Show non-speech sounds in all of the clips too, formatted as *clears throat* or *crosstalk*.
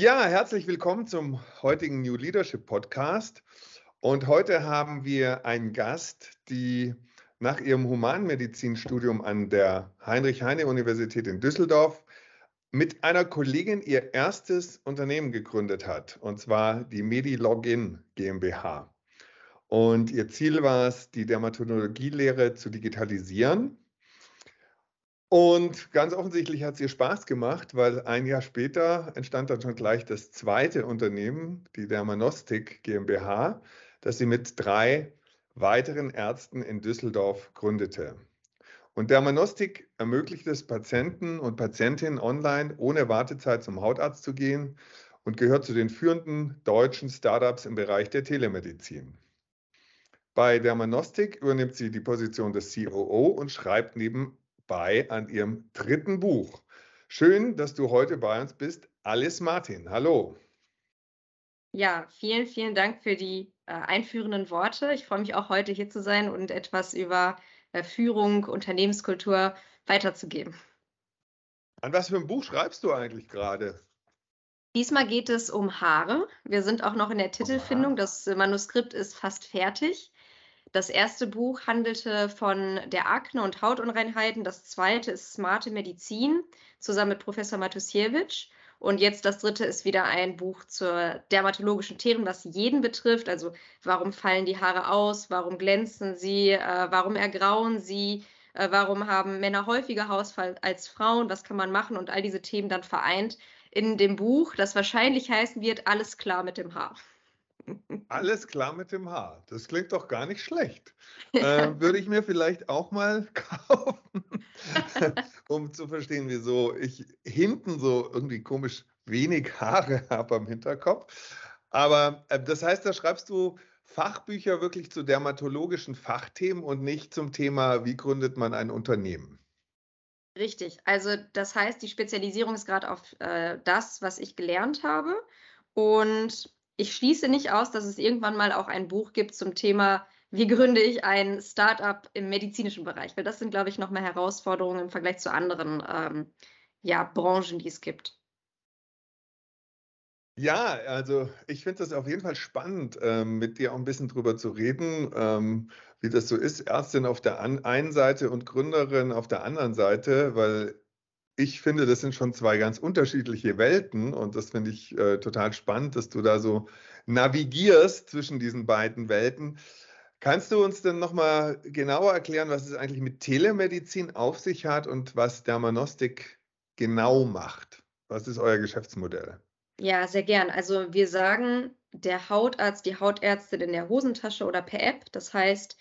Ja, herzlich willkommen zum heutigen New Leadership Podcast. Und heute haben wir einen Gast, die nach ihrem Humanmedizinstudium an der Heinrich-Heine-Universität in Düsseldorf mit einer Kollegin ihr erstes Unternehmen gegründet hat, und zwar die MediLogin GmbH. Und ihr Ziel war es, die Dermatologielehre zu digitalisieren und ganz offensichtlich hat es ihr Spaß gemacht, weil ein Jahr später entstand dann schon gleich das zweite Unternehmen, die Dermanostik GmbH, das sie mit drei weiteren Ärzten in Düsseldorf gründete. Und Dermanostik ermöglicht es Patienten und Patientinnen online ohne Wartezeit zum Hautarzt zu gehen und gehört zu den führenden deutschen Startups im Bereich der Telemedizin. Bei Dermanostik übernimmt sie die Position des COO und schreibt neben bei an ihrem dritten Buch. Schön, dass du heute bei uns bist. Alice Martin, hallo. Ja, vielen, vielen Dank für die äh, einführenden Worte. Ich freue mich auch heute hier zu sein und etwas über äh, Führung, Unternehmenskultur weiterzugeben. An was für ein Buch schreibst du eigentlich gerade? Diesmal geht es um Haare. Wir sind auch noch in der Titelfindung. Das Manuskript ist fast fertig. Das erste Buch handelte von der Akne und Hautunreinheiten. Das zweite ist Smarte Medizin zusammen mit Professor Matusiewicz. Und jetzt das dritte ist wieder ein Buch zur dermatologischen Themen, was jeden betrifft. Also warum fallen die Haare aus? Warum glänzen sie? Äh, warum ergrauen sie? Äh, warum haben Männer häufiger Hausfall als Frauen? Was kann man machen? Und all diese Themen dann vereint in dem Buch, das wahrscheinlich heißen wird, alles klar mit dem Haar. Alles klar mit dem Haar. Das klingt doch gar nicht schlecht. Äh, *laughs* würde ich mir vielleicht auch mal *laughs* kaufen, um zu verstehen, wieso ich hinten so irgendwie komisch wenig Haare *laughs* habe am Hinterkopf. Aber äh, das heißt, da schreibst du Fachbücher wirklich zu dermatologischen Fachthemen und nicht zum Thema, wie gründet man ein Unternehmen. Richtig. Also das heißt, die Spezialisierung ist gerade auf äh, das, was ich gelernt habe. Und ich schließe nicht aus, dass es irgendwann mal auch ein Buch gibt zum Thema, wie gründe ich ein Startup im medizinischen Bereich? Weil das sind, glaube ich, noch mehr Herausforderungen im Vergleich zu anderen ähm, ja, Branchen, die es gibt. Ja, also ich finde das auf jeden Fall spannend, ähm, mit dir auch ein bisschen drüber zu reden, ähm, wie das so ist, Ärztin auf der einen Seite und Gründerin auf der anderen Seite, weil ich finde, das sind schon zwei ganz unterschiedliche Welten und das finde ich äh, total spannend, dass du da so navigierst zwischen diesen beiden Welten. Kannst du uns denn nochmal genauer erklären, was es eigentlich mit Telemedizin auf sich hat und was Dermanostik genau macht? Was ist euer Geschäftsmodell? Ja, sehr gern. Also wir sagen, der Hautarzt, die Hautärztin in der Hosentasche oder per App. Das heißt,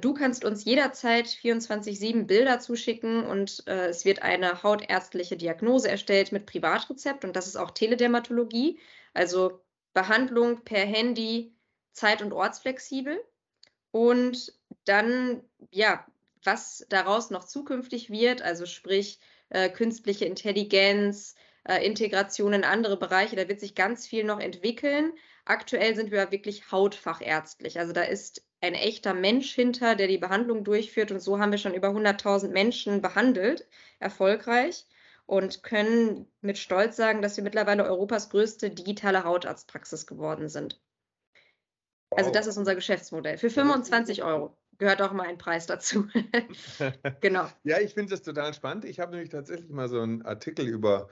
du kannst uns jederzeit 24-7 Bilder zuschicken und äh, es wird eine hautärztliche Diagnose erstellt mit Privatrezept und das ist auch Teledermatologie, also Behandlung per Handy, zeit- und ortsflexibel. Und dann, ja, was daraus noch zukünftig wird, also sprich äh, künstliche Intelligenz, äh, Integration in andere Bereiche, da wird sich ganz viel noch entwickeln. Aktuell sind wir wirklich hautfachärztlich. Also da ist ein echter Mensch hinter, der die Behandlung durchführt. Und so haben wir schon über 100.000 Menschen behandelt, erfolgreich. Und können mit Stolz sagen, dass wir mittlerweile Europas größte digitale Hautarztpraxis geworden sind. Also wow. Also das ist unser Geschäftsmodell. Für 25 Euro gehört auch mal ein Preis dazu. *laughs* genau. Ja, ich finde das total spannend. Ich habe nämlich tatsächlich mal so einen Artikel über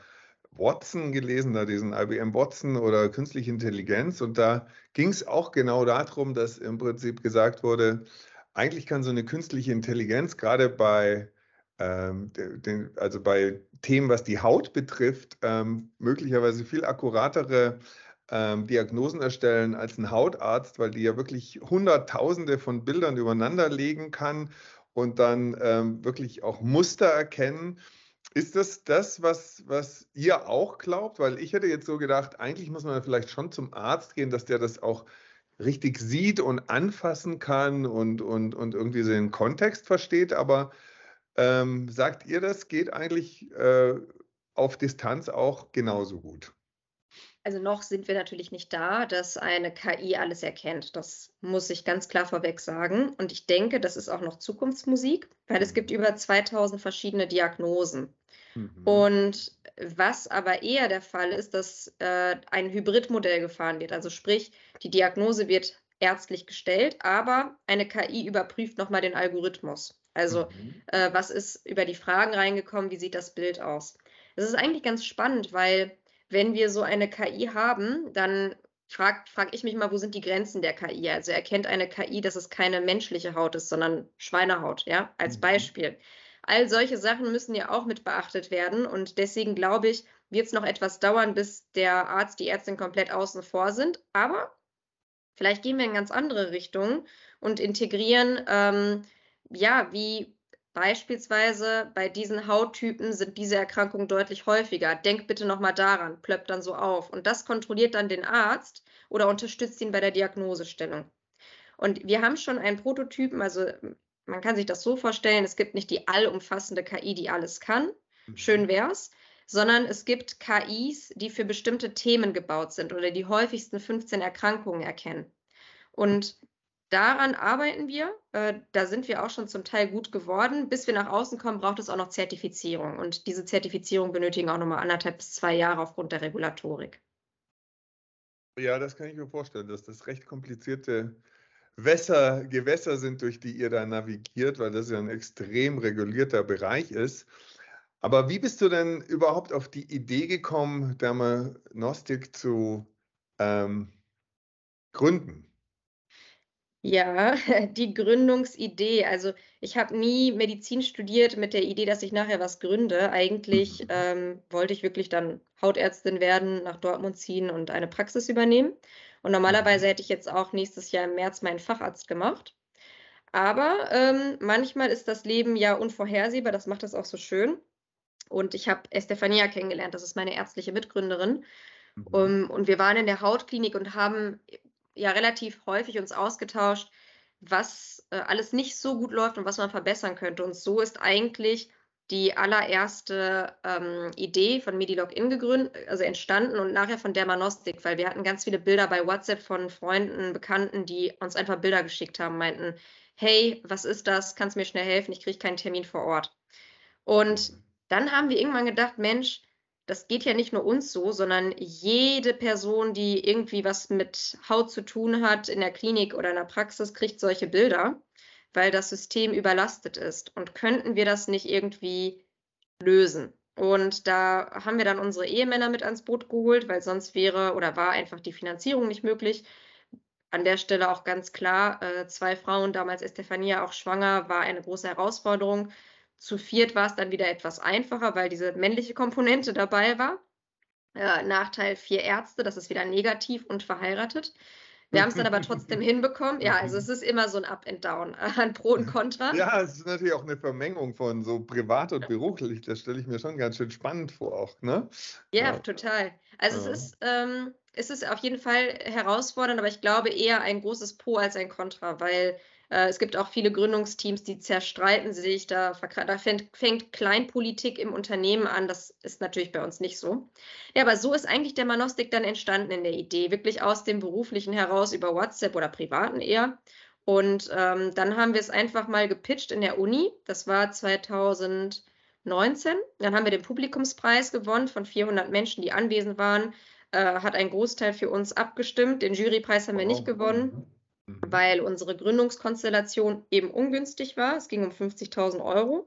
Watson gelesen, da diesen IBM Watson oder künstliche Intelligenz. Und da ging es auch genau darum, dass im Prinzip gesagt wurde, eigentlich kann so eine künstliche Intelligenz gerade bei, ähm, den, also bei Themen, was die Haut betrifft, ähm, möglicherweise viel akkuratere ähm, Diagnosen erstellen als ein Hautarzt, weil die ja wirklich Hunderttausende von Bildern übereinander legen kann und dann ähm, wirklich auch Muster erkennen. Ist das das, was, was ihr auch glaubt? Weil ich hätte jetzt so gedacht, eigentlich muss man vielleicht schon zum Arzt gehen, dass der das auch richtig sieht und anfassen kann und, und, und irgendwie so den Kontext versteht. Aber ähm, sagt ihr, das geht eigentlich äh, auf Distanz auch genauso gut? Also noch sind wir natürlich nicht da, dass eine KI alles erkennt. Das muss ich ganz klar vorweg sagen. Und ich denke, das ist auch noch Zukunftsmusik, weil es gibt über 2000 verschiedene Diagnosen. Mhm. Und was aber eher der Fall ist, dass äh, ein Hybridmodell gefahren wird. Also sprich, die Diagnose wird ärztlich gestellt, aber eine KI überprüft nochmal den Algorithmus. Also mhm. äh, was ist über die Fragen reingekommen, wie sieht das Bild aus? Das ist eigentlich ganz spannend, weil wenn wir so eine KI haben, dann frage frag ich mich mal, wo sind die Grenzen der KI? Also erkennt eine KI, dass es keine menschliche Haut ist, sondern Schweinehaut, ja, als mhm. Beispiel. All solche Sachen müssen ja auch mit beachtet werden und deswegen glaube ich, wird es noch etwas dauern, bis der Arzt, die Ärztin komplett außen vor sind. Aber vielleicht gehen wir in ganz andere Richtungen und integrieren, ähm, ja, wie Beispielsweise bei diesen Hauttypen sind diese Erkrankungen deutlich häufiger. Denk bitte nochmal daran, plöppt dann so auf. Und das kontrolliert dann den Arzt oder unterstützt ihn bei der Diagnosestellung. Und wir haben schon einen Prototypen, also man kann sich das so vorstellen, es gibt nicht die allumfassende KI, die alles kann, mhm. schön wär's, sondern es gibt KIs, die für bestimmte Themen gebaut sind oder die häufigsten 15 Erkrankungen erkennen. Und daran arbeiten wir. Äh, da sind wir auch schon zum Teil gut geworden. Bis wir nach außen kommen, braucht es auch noch Zertifizierung. Und diese Zertifizierung benötigen auch nochmal anderthalb bis zwei Jahre aufgrund der Regulatorik. Ja, das kann ich mir vorstellen, dass das recht komplizierte Wässer, Gewässer sind, durch die ihr da navigiert, weil das ja ein extrem regulierter Bereich ist. Aber wie bist du denn überhaupt auf die Idee gekommen, Dermanostik zu ähm, gründen? Ja, *laughs* die Gründungsidee. Also ich habe nie Medizin studiert mit der Idee, dass ich nachher was gründe. Eigentlich *laughs* ähm, wollte ich wirklich dann Hautärztin werden, nach Dortmund ziehen und eine Praxis übernehmen. Und normalerweise mhm. hätte ich jetzt auch nächstes Jahr im März meinen Facharzt gemacht. Aber ähm, manchmal ist das Leben ja unvorhersehbar, das macht es auch so schön. Und ich habe Estefania kennengelernt, das ist meine ärztliche Mitgründerin. Mhm. Um, und wir waren in der Hautklinik und haben ja relativ häufig uns ausgetauscht, was äh, alles nicht so gut läuft und was man verbessern könnte. Und so ist eigentlich die allererste ähm, Idee von MediLogin gegründet, also entstanden und nachher von Dermanostik, weil wir hatten ganz viele Bilder bei WhatsApp von Freunden, Bekannten, die uns einfach Bilder geschickt haben, meinten, hey, was ist das? Kannst du mir schnell helfen? Ich kriege keinen Termin vor Ort. Und mhm. dann haben wir irgendwann gedacht, Mensch, das geht ja nicht nur uns so, sondern jede Person, die irgendwie was mit Haut zu tun hat in der Klinik oder in der Praxis, kriegt solche Bilder, weil das System überlastet ist. Und könnten wir das nicht irgendwie lösen? Und da haben wir dann unsere Ehemänner mit ans Boot geholt, weil sonst wäre oder war einfach die Finanzierung nicht möglich. An der Stelle auch ganz klar, äh, zwei Frauen, damals Estefania auch schwanger, war eine große Herausforderung. Zu viert war es dann wieder etwas einfacher, weil diese männliche Komponente dabei war. Äh, Nachteil vier Ärzte, das ist wieder negativ und verheiratet. Wir haben es dann aber trotzdem *laughs* hinbekommen. Ja, also es ist immer so ein Up and Down an Pro und Contra. Ja, es ist natürlich auch eine Vermengung von so privat und beruflich. Das stelle ich mir schon ganz schön spannend vor auch, ne? Ja, ja. total. Also ja. es ist, ähm, es ist auf jeden Fall herausfordernd, aber ich glaube eher ein großes Pro als ein Contra, weil äh, es gibt auch viele Gründungsteams, die zerstreiten sich. Da, da fängt, fängt, Kleinpolitik im Unternehmen an. Das ist natürlich bei uns nicht so. Ja, aber so ist eigentlich der Manostik dann entstanden in der Idee. Wirklich aus dem Beruflichen heraus über WhatsApp oder Privaten eher. Und ähm, dann haben wir es einfach mal gepitcht in der Uni. Das war 2019. Dann haben wir den Publikumspreis gewonnen von 400 Menschen, die anwesend waren. Äh, hat ein Großteil für uns abgestimmt. Den Jurypreis haben wir nicht gewonnen. Mhm. weil unsere Gründungskonstellation eben ungünstig war. Es ging um 50.000 Euro.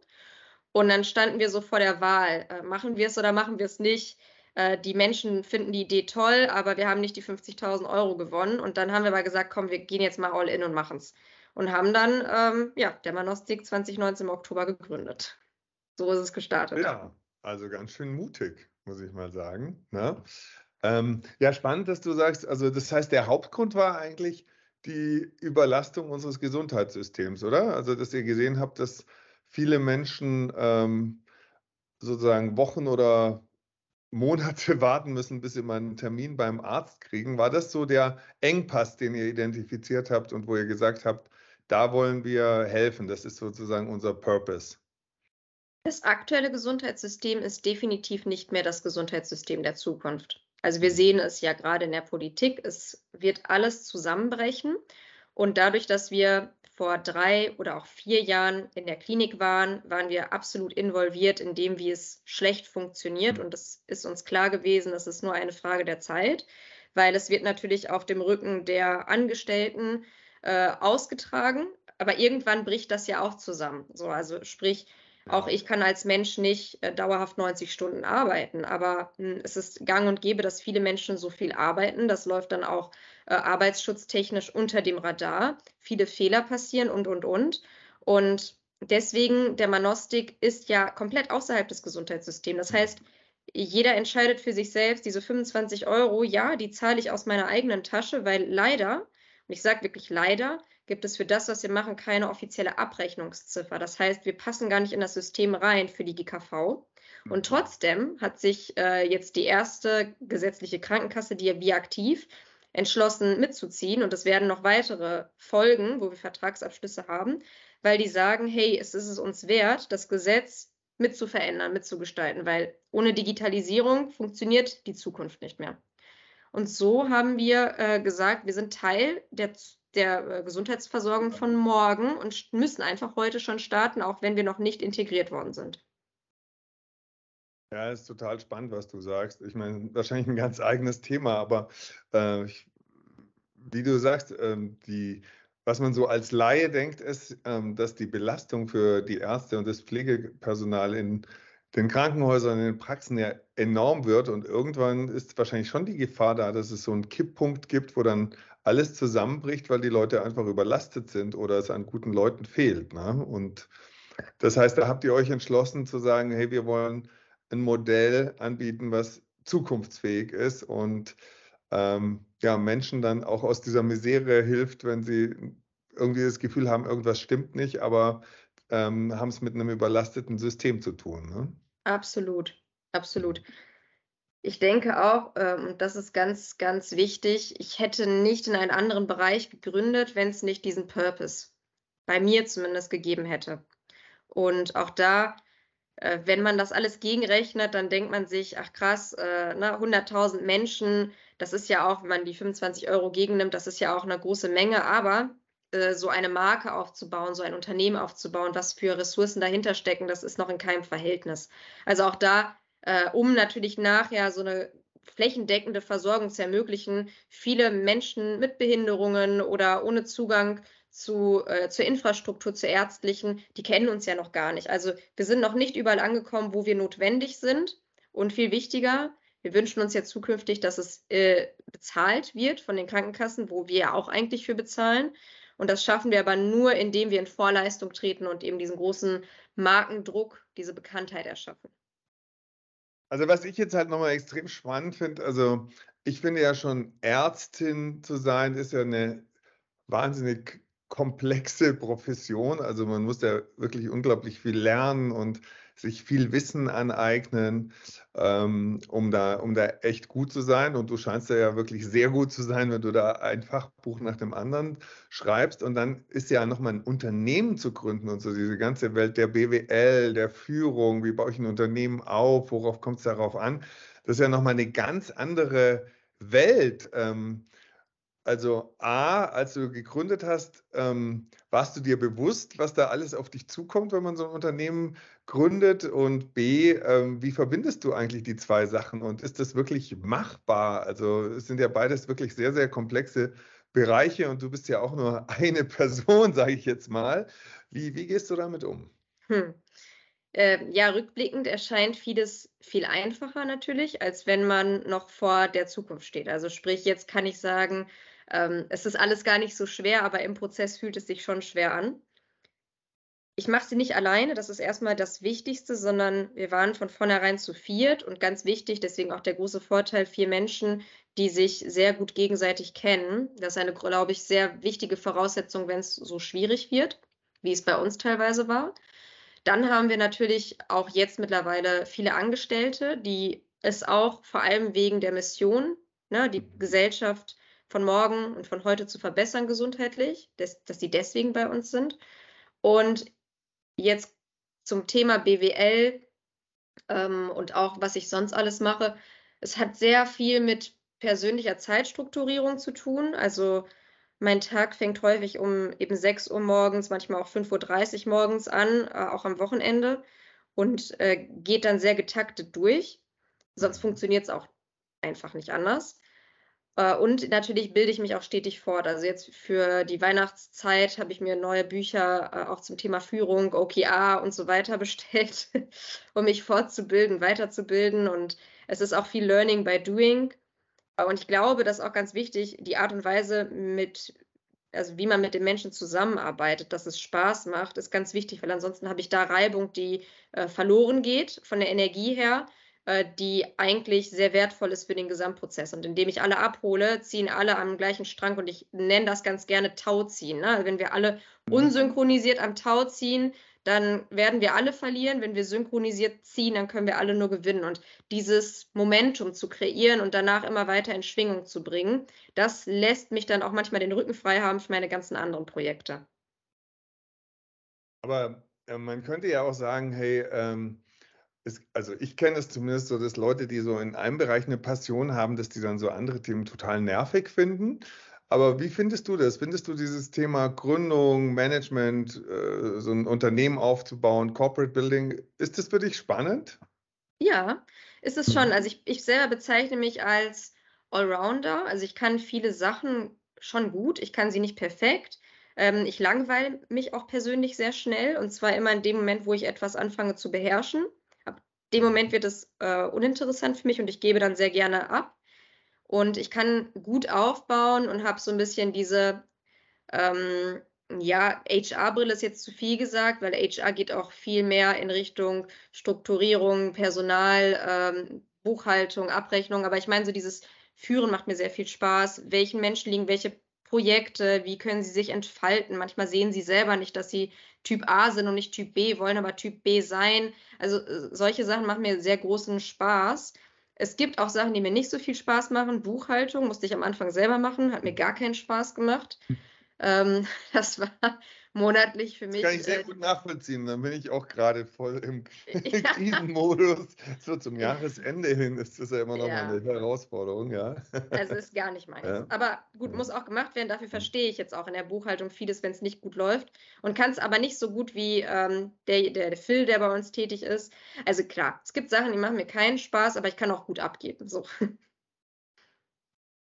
Und dann standen wir so vor der Wahl, äh, machen wir es oder machen wir es nicht. Äh, die Menschen finden die Idee toll, aber wir haben nicht die 50.000 Euro gewonnen. Und dann haben wir aber gesagt, komm, wir gehen jetzt mal all in und machen es. Und haben dann, ähm, ja, der Manostik 2019 im Oktober gegründet. So ist es gestartet. Ja, also ganz schön mutig, muss ich mal sagen. Ne? Ähm, ja, spannend, dass du sagst, also das heißt, der Hauptgrund war eigentlich, die Überlastung unseres Gesundheitssystems, oder? Also, dass ihr gesehen habt, dass viele Menschen ähm, sozusagen Wochen oder Monate *laughs* warten müssen, bis sie mal einen Termin beim Arzt kriegen. War das so der Engpass, den ihr identifiziert habt und wo ihr gesagt habt, da wollen wir helfen? Das ist sozusagen unser Purpose. Das aktuelle Gesundheitssystem ist definitiv nicht mehr das Gesundheitssystem der Zukunft. Also wir sehen es ja gerade in der Politik, es wird alles zusammenbrechen. Und dadurch, dass wir vor drei oder auch vier Jahren in der Klinik waren, waren wir absolut involviert in dem, wie es schlecht funktioniert. Und es ist uns klar gewesen, das ist nur eine Frage der Zeit, weil es wird natürlich auf dem Rücken der Angestellten äh, ausgetragen. Aber irgendwann bricht das ja auch zusammen. So, also sprich, auch ich kann als Mensch nicht äh, dauerhaft 90 Stunden arbeiten, aber mh, hm, es ist gang und gäbe, dass viele Menschen so viel arbeiten. Das läuft dann auch äh, arbeitsschutztechnisch unter dem Radar. Viele Fehler passieren und, und, und. Und deswegen, der Manostik ist ja komplett außerhalb des Gesundheitssystems. Das heißt, jeder entscheidet für sich selbst, diese 25 Euro, ja, die zahle ich aus meiner eigenen Tasche, weil leider, und ich sage wirklich leider, gibt es für das, was wir machen, keine offizielle Abrechnungsziffer. Das heißt, wir passen gar nicht in das System rein für die GKV. Und mhm. trotzdem hat sich äh, jetzt die erste gesetzliche Krankenkasse, die ja wie aktiv, entschlossen mitzuziehen. Und es werden noch weitere Folgen, wo wir Vertragsabschlüsse haben, weil die sagen, hey, es ist es uns wert, das Gesetz mitzuverändern, mitzugestalten, weil ohne Digitalisierung funktioniert die Zukunft nicht mehr. Und so haben wir äh, gesagt, wir sind Teil der der äh, Gesundheitsversorgung von morgen und müssen einfach heute schon starten, auch wenn wir noch nicht integriert worden sind. Ja, ist total spannend, was du sagst. Ich meine, wahrscheinlich ein ganz eigenes Thema, aber äh, ich, wie du sagst, ähm, die, was man so als Laie denkt, ist, ähm, dass die Belastung für die Ärzte und das Pflegepersonal in den Krankenhäusern, in den Praxen ja enorm wird und irgendwann ist wahrscheinlich schon die Gefahr da, dass es so einen Kipppunkt gibt, wo dann alles zusammenbricht, weil die Leute einfach überlastet sind oder es an guten Leuten fehlt. Ne? Und das heißt, da habt ihr euch entschlossen zu sagen, hey, wir wollen ein Modell anbieten, was zukunftsfähig ist und ähm, ja, Menschen dann auch aus dieser Misere hilft, wenn sie irgendwie das Gefühl haben, irgendwas stimmt nicht, aber ähm, haben es mit einem überlasteten System zu tun. Ne? Absolut, absolut. Ich denke auch, ähm, und das ist ganz, ganz wichtig, ich hätte nicht in einen anderen Bereich gegründet, wenn es nicht diesen Purpose bei mir zumindest gegeben hätte. Und auch da, äh, wenn man das alles gegenrechnet, dann denkt man sich, ach krass, äh, ne, 100.000 Menschen, das ist ja auch, wenn man die 25 Euro gegennimmt, das ist ja auch eine große Menge, aber äh, so eine Marke aufzubauen, so ein Unternehmen aufzubauen, was für Ressourcen dahinter stecken, das ist noch in keinem Verhältnis. Also auch da äh, um natürlich nachher so eine flächendeckende Versorgung zu ermöglichen. Viele Menschen mit Behinderungen oder ohne Zugang zu, äh, zur Infrastruktur, zur ärztlichen, die kennen uns ja noch gar nicht. Also wir sind noch nicht überall angekommen, wo wir notwendig sind. Und viel wichtiger, wir wünschen uns ja zukünftig, dass es äh, bezahlt wird von den Krankenkassen, wo wir ja auch eigentlich für bezahlen. Und das schaffen wir aber nur, indem wir in Vorleistung treten und eben diesen großen Markendruck, diese Bekanntheit erschaffen. Also was ich jetzt halt nochmal extrem spannend finde, also ich finde ja schon Ärztin zu sein, ist ja eine wahnsinnig komplexe Profession. Also man muss ja wirklich unglaublich viel lernen und sich viel Wissen aneignen, ähm, um, da, um da echt gut zu sein. Und du scheinst ja wirklich sehr gut zu sein, wenn du da ein Fachbuch nach dem anderen schreibst. Und dann ist ja nochmal ein Unternehmen zu gründen und so diese ganze Welt der BWL, der Führung, wie baue ich ein Unternehmen auf, worauf kommt es darauf an? Das ist ja nochmal eine ganz andere Welt. Ähm, also A, als du gegründet hast, ähm, warst du dir bewusst, was da alles auf dich zukommt, wenn man so ein Unternehmen gründet? Und B, ähm, wie verbindest du eigentlich die zwei Sachen? Und ist das wirklich machbar? Also es sind ja beides wirklich sehr, sehr komplexe Bereiche und du bist ja auch nur *laughs* eine Person, sage ich jetzt mal. Wie, wie gehst du damit um? Hm. Äh, ja, rückblickend erscheint vieles viel einfacher natürlich, als wenn man noch vor der Zukunft steht. Also sprich, jetzt kann ich sagen, ähm, es ist alles gar nicht so schwer, aber im Prozess fühlt es sich schon schwer an. Ich mache sie nicht alleine, das ist erstmal das Wichtigste, sondern wir waren von vornherein zu viert und ganz wichtig, deswegen auch der große Vorteil, vier Menschen, die sich sehr gut gegenseitig kennen. Das ist eine, glaube ich, sehr wichtige Voraussetzung, wenn es so schwierig wird, wie es bei uns teilweise war. Dann haben wir natürlich auch jetzt mittlerweile viele Angestellte, die es auch vor allem wegen der Mission, ne, die Gesellschaft von morgen und von heute zu verbessern gesundheitlich, dass, dass die deswegen bei uns sind. Und jetzt zum Thema BWL ähm, und auch was ich sonst alles mache. Es hat sehr viel mit persönlicher Zeitstrukturierung zu tun. Also mein Tag fängt häufig um eben 6 Uhr morgens, manchmal auch 5.30 Uhr morgens an, äh, auch am Wochenende und äh, geht dann sehr getaktet durch. Sonst funktioniert es auch einfach nicht anders. Äh, und natürlich bilde ich mich auch stetig fort. Also jetzt für die Weihnachtszeit habe ich mir neue Bücher äh, auch zum Thema Führung, OKR und so weiter *laughs* bestellt, um mich fortzubilden, weiterzubilden. Und es ist auch viel Learning by Doing. Und ich glaube, das ist auch ganz wichtig, die Art und Weise, mit, also wie man mit den Menschen zusammenarbeitet, dass es Spaß macht, ist ganz wichtig, weil ansonsten habe ich da Reibung, die äh, verloren geht von der Energie her äh, die eigentlich sehr wertvoll ist für den Gesamtprozess. Und indem ich alle abhole, ziehen alle am gleichen Strang und ich nenne das ganz gerne Tauziehen. Ne? Also wenn wir alle mhm. unsynchronisiert am Tau ziehen, dann werden wir alle verlieren. Wenn wir synchronisiert ziehen, dann können wir alle nur gewinnen. Und dieses Momentum zu kreieren und danach immer weiter in Schwingung zu bringen, das lässt mich dann auch manchmal den Rücken frei haben für meine ganzen anderen Projekte. Aber äh, man könnte ja auch sagen, hey, ähm, es, also ich kenne es zumindest so, dass Leute, die so in einem Bereich eine Passion haben, dass die dann so andere Themen total nervig finden. Aber wie findest du das? Findest du dieses Thema Gründung, Management, äh, so ein Unternehmen aufzubauen, Corporate Building, ist das für dich spannend? Ja, ist es schon. Also ich, ich selber bezeichne mich als Allrounder. Also ich kann viele Sachen schon gut, ich kann sie nicht perfekt. Ähm, ich langweile mich auch persönlich sehr schnell und zwar immer in dem Moment, wo ich etwas anfange zu beherrschen dem Moment wird es äh, uninteressant für mich und ich gebe dann sehr gerne ab. Und ich kann gut aufbauen und habe so ein bisschen diese, ähm, ja, HR-Brille ist jetzt zu viel gesagt, weil HR geht auch viel mehr in Richtung Strukturierung, Personal, ähm, Buchhaltung, Abrechnung. Aber ich meine, so dieses Führen macht mir sehr viel Spaß. Welchen Menschen liegen welche Projekte, wie können sie sich entfalten. Manchmal sehen sie selber nicht, dass sie Typ A sind und nicht Typ B, wollen aber Typ B sein. Also äh, solche Sachen machen mir sehr großen Spaß. Es gibt auch Sachen, die mir nicht so viel Spaß machen. Buchhaltung musste ich am Anfang selber machen, hat mir gar keinen Spaß gemacht. Hm. Ähm, *laughs* das war monatlich für mich. Das kann ich sehr äh, gut nachvollziehen. Dann bin ich auch gerade voll im *laughs* ja. *laughs* Krisenmodus. So zum Jahresende hin ist das ja immer noch ja. eine Herausforderung, ja. Also ist gar nicht meins. *laughs* Ja. Aber gut, muss auch gemacht werden. Dafür verstehe ich jetzt auch in der Buchhaltung vieles, wenn es nicht gut läuft. Und kann es aber nicht so gut wie ähm, der, der, der Phil, der bei uns tätig ist. Also klar, es gibt Sachen, die machen mir keinen Spaß, aber ich kann auch gut abgeben. So.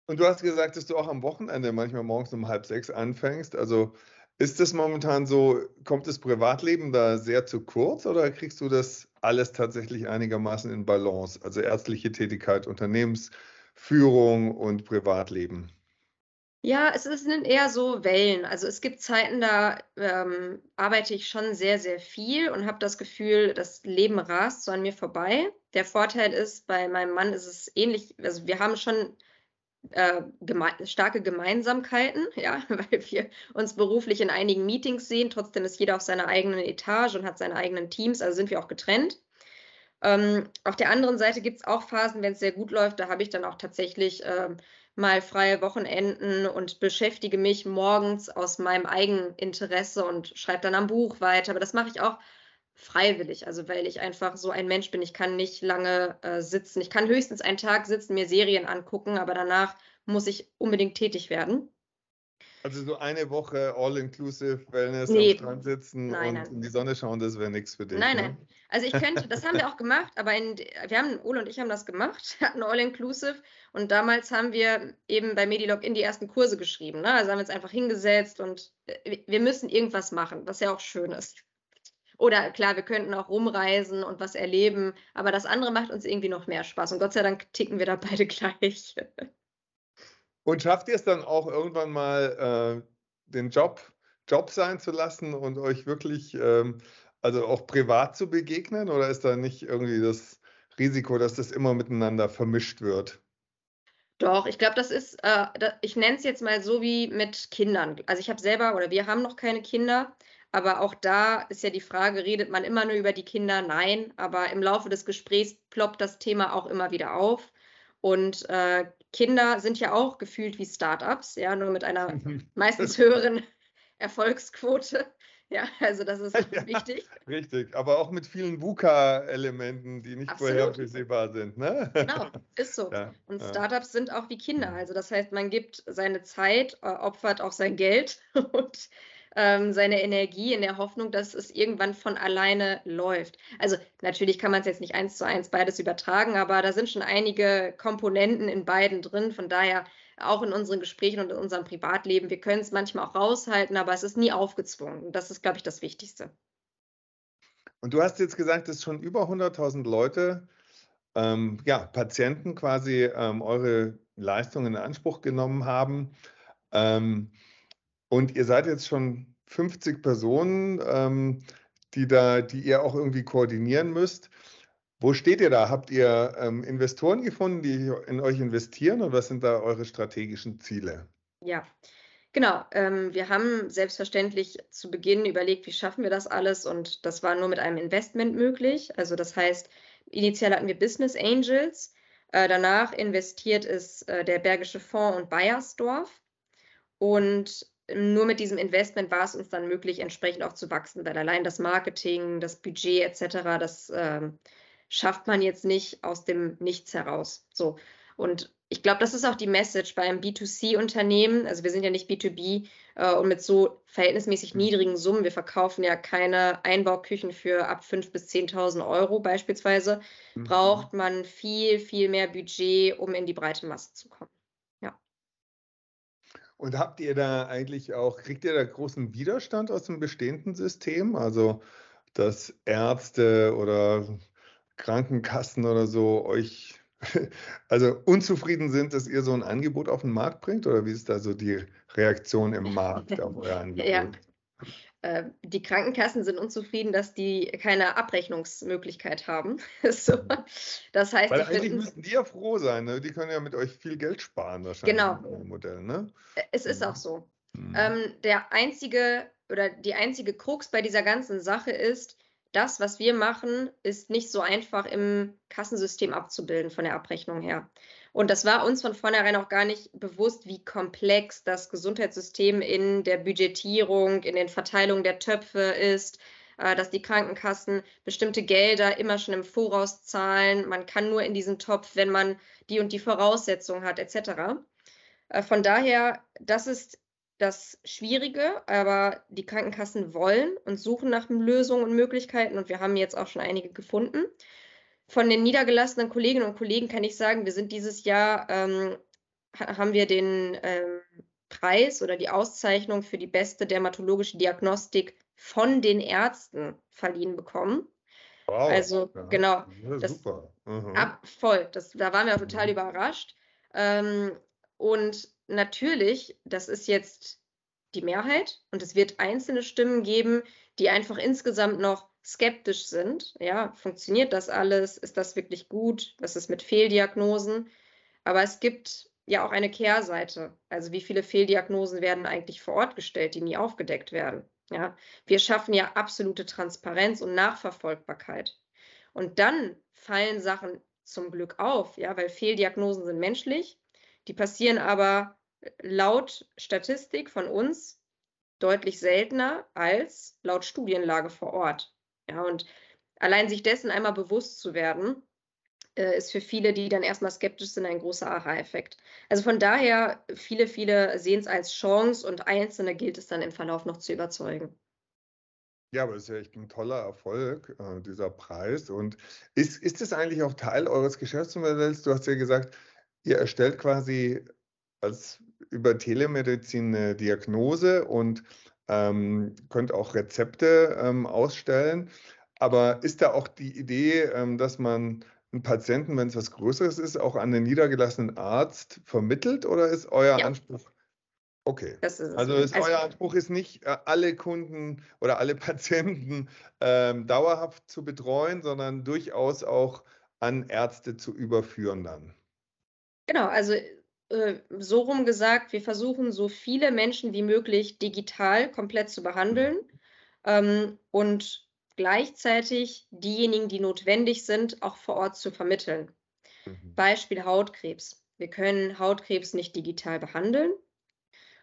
Und du hast gesagt, dass du auch am Wochenende manchmal morgens um halb sechs anfängst. Also ist das momentan so, kommt das Privatleben da sehr zu kurz oder kriegst du das alles tatsächlich einigermaßen in Balance? Also ärztliche Tätigkeit, Unternehmensführung und Privatleben? Ja, es sind eher so Wellen. Also es gibt Zeiten, da ähm, arbeite ich schon sehr, sehr viel und habe das Gefühl, das Leben rast so an mir vorbei. Der Vorteil ist, bei meinem Mann ist es ähnlich, also wir haben schon äh, geme starke Gemeinsamkeiten, *laughs* ja, weil wir uns beruflich in einigen Meetings sehen. Trotzdem ist jeder auf seiner eigenen Etage und hat seine eigenen Teams, also sind wir auch getrennt. Ähm, auf der anderen Seite gibt es auch Phasen, wenn es sehr gut läuft, da habe ich dann auch tatsächlich äh, mal freie Wochenenden und beschäftige mich morgens aus meinem eigenen Interesse und schreibe dann am Buch weiter. Aber das mache ich auch freiwillig, also weil ich einfach so ein Mensch bin. Ich kann nicht lange äh, sitzen. Ich kann höchstens einen Tag sitzen, mir Serien angucken, aber danach muss ich unbedingt tätig werden. Also so eine Woche All-Inclusive Wellness nee. am Strand sitzen nein, und nein. in die Sonne schauen, das wäre nichts für dich. Nein, ne? nein. Also ich könnte, das haben wir auch gemacht, aber in, wir haben, Ole und ich haben das gemacht, hatten All-Inclusive und damals haben wir eben bei Medilog in die ersten Kurse geschrieben. Ne? Also haben wir uns einfach hingesetzt und äh, wir müssen irgendwas machen, was ja auch schön ist. Oder klar, wir könnten auch rumreisen und was erleben, aber das andere macht uns irgendwie noch mehr Spaß. Und Gott sei Dank ticken wir da beide *laughs* gleich. Und schafft ihr es dann auch irgendwann mal, äh, den Job Job sein zu lassen und euch wirklich, ähm, also auch privat zu begegnen? Oder ist da nicht irgendwie das Risiko, dass das immer miteinander vermischt wird? Doch, ich glaube, das ist, äh, ich nenne es jetzt mal so wie mit Kindern. Also ich habe selber oder wir haben noch keine Kinder, aber auch da ist ja die Frage, redet man immer nur über die Kinder? Nein, aber im Laufe des Gesprächs ploppt das Thema auch immer wieder auf. Und äh, Kinder sind ja auch gefühlt wie Startups, ja, nur mit einer *laughs* meistens höheren Erfolgsquote. Ja, also das ist *laughs* ja, wichtig. Richtig, aber auch mit vielen VUCA-Elementen, die nicht Absolut. vorhersehbar sind. Ne? Genau, ist so. *laughs* Ja, und Startups sind auch wie Kinder. Also das heißt, man gibt seine Zeit, äh, opfert auch sein Geld und ähm, seine Energie in der Hoffnung, dass es irgendwann von alleine läuft. Also natürlich kann man es jetzt nicht eins zu eins beides übertragen, aber da sind schon einige Komponenten in beiden drin. Von daher auch in unseren Gesprächen und in unserem Privatleben, wir können es manchmal auch raushalten, aber es ist nie aufgezwungen. Das ist, glaube ich, das Wichtigste. Und du hast jetzt gesagt, dass schon über 100.000 Leute, ähm, ja, Patienten quasi ähm, eure Leistungen in Anspruch genommen haben. Ähm, und ihr seid jetzt schon 50 Personen, ähm, die, da, die ihr auch irgendwie koordinieren müsst. Wo steht ihr da? Habt ihr ähm, Investoren gefunden, die in euch investieren und was sind da eure strategischen Ziele? Ja, genau. Ähm, wir haben selbstverständlich zu Beginn überlegt, wie schaffen wir das alles und das war nur mit einem Investment möglich. Also das heißt, initial hatten wir Business Angels, äh, danach investiert ist äh, der Bergische Fonds und Bayersdorf und nur mit diesem Investment war es uns dann möglich, entsprechend auch zu wachsen, weil allein das Marketing, das Budget etc., das äh, schafft man jetzt nicht aus dem Nichts heraus. So. Und ich glaube, das ist auch die Message beim B2C-Unternehmen. Also wir sind ja nicht B2B äh, und mit so verhältnismäßig mhm. niedrigen Summen. Wir verkaufen ja keine Einbauküchen für ab 5.000 bis 10.000 Euro beispielsweise. Mhm. Braucht man viel, viel mehr Budget, um in die breite Masse zu kommen. Und habt ihr da eigentlich auch, kriegt ihr da großen Widerstand aus dem bestehenden System? Also, dass Ärzte oder Krankenkassen oder so euch *laughs* also unzufrieden sind, dass ihr so ein Angebot auf den Markt bringt? Oder wie ist da so die Reaktion im Markt auf *laughs* euer Angebot? Ja, die Krankenkassen sind unzufrieden, dass die keine Abrechnungsmöglichkeit haben. *laughs* so. Mhm. Das heißt, Weil eigentlich müssten die ja froh sein. Ne? Die können ja mit euch viel Geld sparen wahrscheinlich. Genau. Modell, ne? Äh, es ist auch mhm. so. Mhm. Ähm, der einzige oder die einzige Krux bei dieser ganzen Sache ist, das, was wir machen, ist nicht so einfach im Kassensystem abzubilden von der Abrechnung her. Und das war uns von vornherein auch gar nicht bewusst, wie komplex das Gesundheitssystem in der Budgetierung, in den Verteilungen der Töpfe ist, äh, dass die Krankenkassen bestimmte Gelder immer schon im Voraus zahlen. Man kann nur in diesen Topf, wenn man die und die Voraussetzungen hat, etc. Äh, von daher, das ist das Schwierige, aber die Krankenkassen wollen und suchen nach Lösungen und Möglichkeiten und wir haben jetzt auch schon einige gefunden von den niedergelassenen Kolleginnen und Kollegen kann ich sagen, wir sind dieses Jahr, ähm, haben wir den ähm, Preis oder die Auszeichnung für die beste dermatologische Diagnostik von den Ärzten verliehen bekommen. Wow, also ja, genau, das, super. Mhm. Ab, voll, das, da waren wir auch total mhm. überrascht. Ähm, und natürlich, das ist jetzt die Mehrheit und es wird einzelne Stimmen geben, die einfach insgesamt noch skeptisch sind. Ja, funktioniert das alles? Ist das wirklich gut? Was ist mit Fehldiagnosen? Aber es gibt ja auch eine Kehrseite. Also wie viele Fehldiagnosen werden eigentlich vor Ort gestellt, die nie aufgedeckt werden? Ja, wir schaffen ja absolute Transparenz und Nachverfolgbarkeit. Und dann fallen Sachen zum Glück auf, ja, weil Fehldiagnosen sind menschlich. Die passieren aber laut Statistik von uns deutlich seltener als laut Studienlage vor Ort. Ja, und allein sich dessen einmal bewusst zu werden, äh, ist für viele, die dann erstmal skeptisch sind, ein großer Aha-Effekt. Also von daher, viele, viele sehen es als Chance und Einzelne gilt es dann im Verlauf noch zu überzeugen. Ja, aber es ist ja echt ein toller Erfolg, äh, dieser Preis. Und ist, ist es eigentlich auch Teil eures Geschäftsmodells? Du hast ja gesagt, ihr erstellt quasi als über Telemedizin eine Diagnose und ähm, könnt auch Rezepte ähm, ausstellen. Aber ist da auch die Idee, ähm, dass man einen Patienten, wenn es was Größeres ist, auch an den niedergelassenen Arzt vermittelt oder ist euer ja. Anspruch? Okay. Ist also ist also, euer Anspruch ist nicht, äh, alle Kunden oder alle Patienten ähm, dauerhaft zu betreuen, sondern durchaus auch an Ärzte zu überführen dann. Genau, also äh, so rum gesagt, wir versuchen so viele Menschen wie möglich digital komplett zu behandeln ähm, und gleichzeitig diejenigen, die notwendig sind, auch vor Ort zu vermitteln. Mhm. Beispiel Hautkrebs. Wir können Hautkrebs nicht digital behandeln.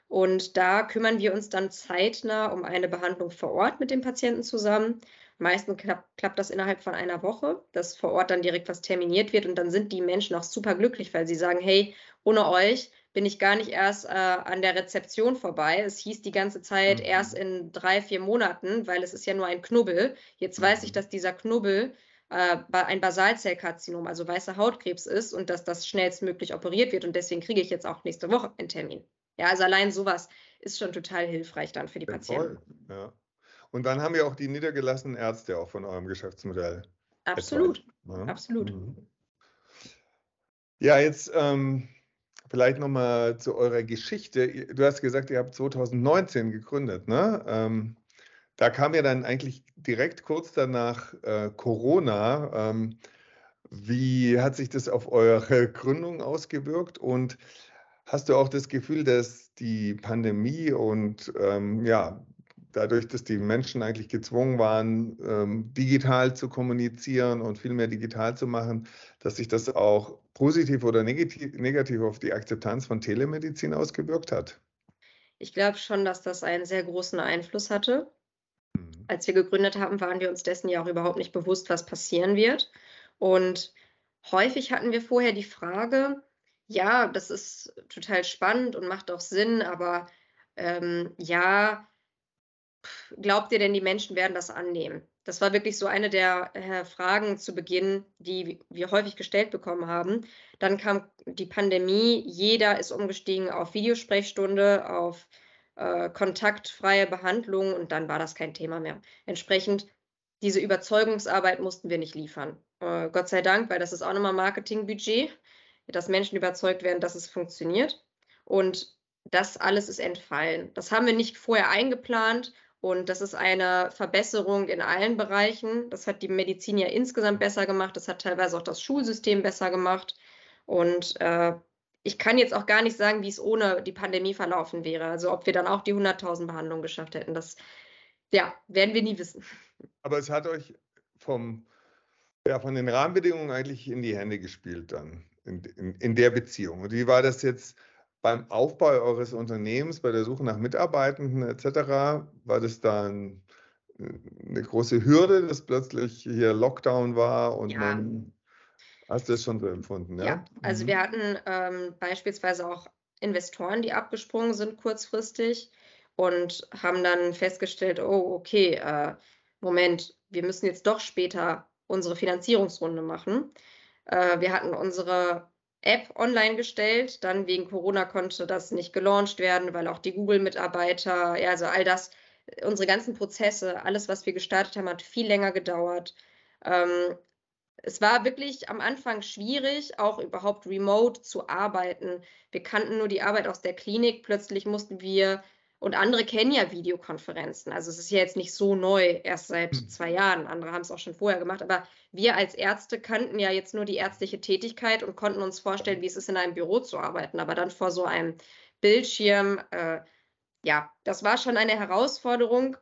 Und da kümmern wir uns dann zeitnah um eine Behandlung vor Ort mit dem Patienten zusammen. Meistens klappt, klappt das innerhalb von einer Woche, dass vor Ort dann direkt was terminiert wird und dann sind die Menschen auch super glücklich, weil sie sagen, hey, ohne euch bin ich gar nicht erst äh, an der Rezeption vorbei. Es hieß die ganze Zeit mhm. erst in drei, vier Monaten, weil es ist ja nur ein Knubbel. Jetzt mhm. weiß ich, mhm. dass dieser Knubbel äh, ein Basalzellkarzinom, also weißer Hautkrebs ist und dass das schnellstmöglich operiert wird und deswegen kriege ich jetzt auch nächste Woche einen Termin. Ja, also allein sowas ist schon total hilfreich dann für die ja, Patienten. Voll. Ja. Und dann haben wir auch die niedergelassenen Ärzte auch von eurem Geschäftsmodell. Absolut, ja? absolut. Mhm. Ja, jetzt ähm, vielleicht nochmal zu eurer Geschichte. Du hast gesagt, ihr habt 2019 gegründet, ne? Ähm, da kam ja dann eigentlich direkt kurz danach äh, Corona. Ähm, wie hat sich das auf eure Gründung ausgewirkt? Und hast du auch das Gefühl, dass die Pandemie und ähm, ja, dadurch, dass die Menschen eigentlich gezwungen waren, ähm, digital zu kommunizieren und viel mehr digital zu machen, dass sich das auch positiv oder negativ, negativ auf die Akzeptanz von Telemedizin ausgewirkt hat? Ich glaube schon, dass das einen sehr großen Einfluss hatte als wir gegründet haben, waren wir uns dessen ja auch überhaupt nicht bewusst, was passieren wird. Und häufig hatten wir vorher die Frage, ja, das ist total spannend und macht auch Sinn, aber ähm, ja, glaubt ihr denn, die Menschen werden das annehmen? Das war wirklich so eine der äh, Fragen zu Beginn, die wir häufig gestellt bekommen haben. Dann kam die Pandemie, jeder ist umgestiegen auf Videosprechstunde, auf äh, kontaktfreie Behandlung und dann war das kein Thema mehr. Entsprechend diese Überzeugungsarbeit mussten wir nicht liefern. Äh, Gott sei Dank, weil das ist auch nochmal Marketingbudget, dass Menschen überzeugt werden, dass es funktioniert. Und das alles ist entfallen. Das haben wir nicht vorher eingeplant und das ist eine Verbesserung in allen Bereichen. Das hat die Medizin ja insgesamt besser gemacht. Das hat teilweise auch das Schulsystem besser gemacht. Und äh, ich kann jetzt auch gar nicht sagen, wie es ohne die Pandemie verlaufen wäre. Also ob wir dann auch die 100.000 Behandlungen geschafft hätten, das ja, werden wir nie wissen. Aber es hat euch vom, ja, von den Rahmenbedingungen eigentlich in die Hände gespielt dann, in, in, in der Beziehung. Und wie war das jetzt beim Aufbau eures Unternehmens, bei der Suche nach Mitarbeitenden etc.? War das dann eine große Hürde, dass plötzlich hier Lockdown war und ja. man Hast du das schon so empfunden, ja? Ja, also mhm. wir hatten ähm, beispielsweise auch Investoren, die abgesprungen sind kurzfristig und haben dann festgestellt, oh, okay, äh, Moment, wir müssen jetzt doch später unsere Finanzierungsrunde machen. Äh, wir hatten unsere App online gestellt, dann wegen Corona konnte das nicht gelauncht werden, weil auch die Google-Mitarbeiter, ja, also all das, unsere ganzen Prozesse, alles, was wir gestartet haben, hat viel länger gedauert. Ähm, es war wirklich am Anfang schwierig, auch überhaupt remote zu arbeiten. Wir kannten nur die Arbeit aus der Klinik. Plötzlich mussten wir, und andere kennen ja Videokonferenzen. Also es ist ja jetzt nicht so neu, erst seit hm. zwei Jahren. Andere haben es auch schon vorher gemacht. Aber wir als Ärzte kannten ja jetzt nur die ärztliche Tätigkeit und konnten uns vorstellen, wie es ist, in einem Büro zu arbeiten. Aber dann vor so einem Bildschirm, äh, ja, das war schon eine Herausforderung.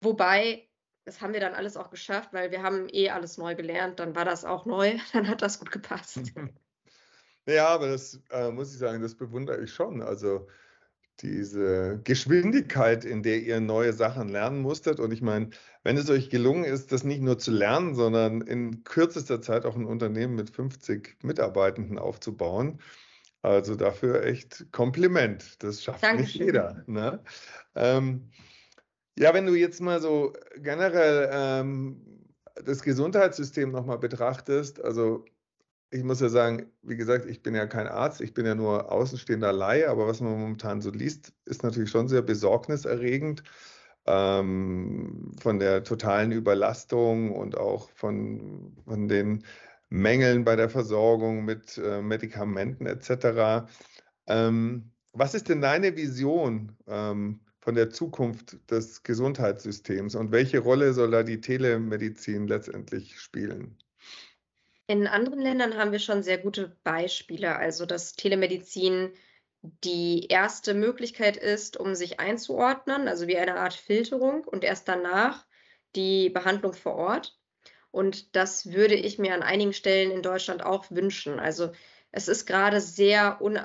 Wobei das haben wir dann alles auch geschafft, weil wir haben eh alles neu gelernt. Dann war das auch neu, *laughs* dann hat das gut gepasst. *laughs* Ja, aber das äh, muss ich sagen, das bewundere ich schon. Also diese Geschwindigkeit, in der ihr neue Sachen lernen musstet. Und ich meine, wenn es euch gelungen ist, das nicht nur zu lernen, sondern in kürzester Zeit auch ein Unternehmen mit 50 Mitarbeitenden aufzubauen, also dafür echt Kompliment. Das schafft Dankeschön. nicht jeder. Ne? Ähm, ja, wenn du jetzt mal so generell ähm, das Gesundheitssystem nochmal betrachtest, also ich muss ja sagen, wie gesagt, ich bin ja kein Arzt, ich bin ja nur außenstehender Laie, aber was man momentan so liest, ist natürlich schon sehr besorgniserregend ähm, von der totalen Überlastung und auch von, von den Mängeln bei der Versorgung mit äh, Medikamenten etc. Ähm, was ist denn deine Vision? Ähm, von der Zukunft des Gesundheitssystems und welche Rolle soll da die Telemedizin letztendlich spielen? In anderen Ländern haben wir schon sehr gute Beispiele, also dass Telemedizin die erste Möglichkeit ist, um sich einzuordnen, also wie eine Art Filterung und erst danach die Behandlung vor Ort. Und das würde ich mir an einigen Stellen in Deutschland auch wünschen. Also es ist gerade sehr un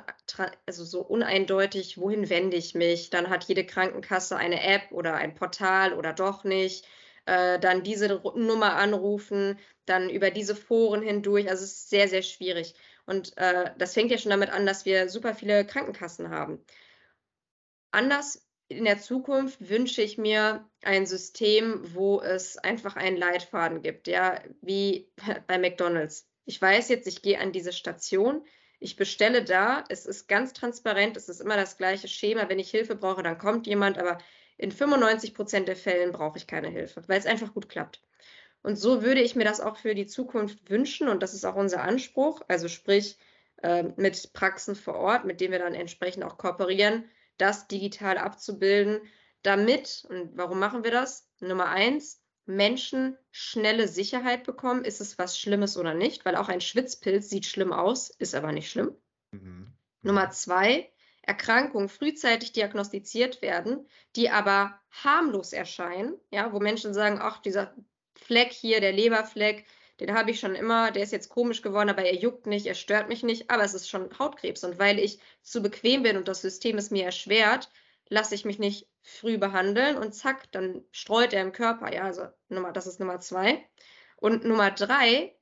also so uneindeutig, wohin wende ich mich. Dann hat jede Krankenkasse eine App oder ein Portal oder doch nicht. Äh, dann diese Nummer anrufen, dann über diese Foren hindurch. Also es ist sehr, sehr schwierig. Und äh, das fängt ja schon damit an, dass wir super viele Krankenkassen haben. Anders in der Zukunft wünsche ich mir ein System, wo es einfach einen Leitfaden gibt, ja, wie *laughs* bei McDonald's. Ich weiß jetzt, ich gehe an diese Station, ich bestelle da, es ist ganz transparent, es ist immer das gleiche Schema. Wenn ich Hilfe brauche, dann kommt jemand, aber in 95 Prozent der Fällen brauche ich keine Hilfe, weil es einfach gut klappt. Und so würde ich mir das auch für die Zukunft wünschen und das ist auch unser Anspruch, also sprich äh, mit Praxen vor Ort, mit denen wir dann entsprechend auch kooperieren, das digital abzubilden, damit, und warum machen wir das? Nummer eins, Menschen schnelle Sicherheit bekommen, ist es was Schlimmes oder nicht, weil auch ein Schwitzpilz sieht schlimm aus, ist aber nicht schlimm. Mhm. Nummer zwei, Erkrankungen frühzeitig diagnostiziert werden, die aber harmlos erscheinen, ja, wo Menschen sagen, ach, dieser Fleck hier, der Leberfleck, den habe ich schon immer, der ist jetzt komisch geworden, aber er juckt nicht, er stört mich nicht, aber es ist schon Hautkrebs. Und weil ich zu bequem bin und das System es mir erschwert, lasse ich mich nicht früh behandeln und zack, dann streut er im Körper. Ja, also Nummer, das ist Nummer zwei. Und Nummer drei,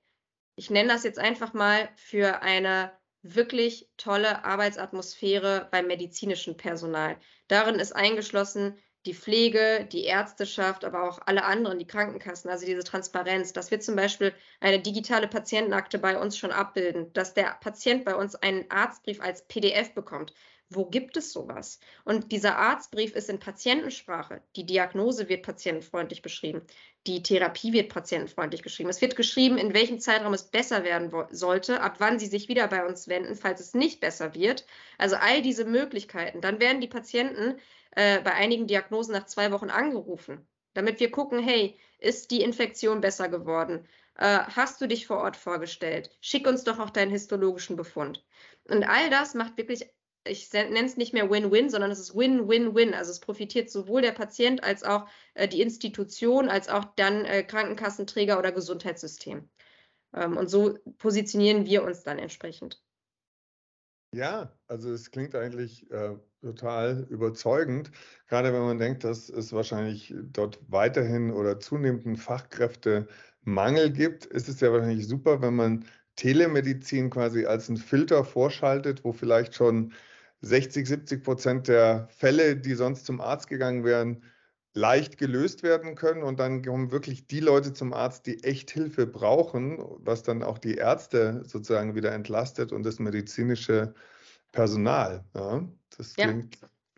ich nenne das jetzt einfach mal für eine wirklich tolle Arbeitsatmosphäre beim medizinischen Personal. Darin ist eingeschlossen die Pflege, die Ärzteschaft, aber auch alle anderen, die Krankenkassen, also diese Transparenz, dass wir zum Beispiel eine digitale Patientenakte bei uns schon abbilden, dass der Patient bei uns einen Arztbrief als PDF bekommt, wo gibt es sowas? Und dieser Arztbrief ist in Patientensprache. Die Diagnose wird patientenfreundlich beschrieben. Die Therapie wird patientenfreundlich geschrieben. Es wird geschrieben, in welchem Zeitraum es besser werden sollte, ab wann sie sich wieder bei uns wenden, falls es nicht besser wird. Also all diese Möglichkeiten. Dann werden die Patienten äh, bei einigen Diagnosen nach zwei Wochen angerufen, damit wir gucken, hey, ist die Infektion besser geworden? Äh, hast du dich vor Ort vorgestellt? Schick uns doch auch deinen histologischen Befund. Und all das macht wirklich ich nenne es nicht mehr Win-Win, sondern es ist Win-Win-Win. Also es profitiert sowohl der Patient als auch äh, die Institution, als auch dann äh, Krankenkassenträger oder Gesundheitssystem. Ähm, und so positionieren wir uns dann entsprechend. Ja, also es klingt eigentlich äh, total überzeugend, gerade wenn man denkt, dass es wahrscheinlich dort weiterhin oder zunehmenden Fachkräftemangel gibt, ist es ja wahrscheinlich super, wenn man Telemedizin quasi als einen Filter vorschaltet, wo vielleicht schon 60, 70 Prozent der Fälle, die sonst zum Arzt gegangen wären, leicht gelöst werden können und dann kommen wirklich die Leute zum Arzt, die echt Hilfe brauchen, was dann auch die Ärzte sozusagen wieder entlastet und das medizinische Personal. Ja, das ja.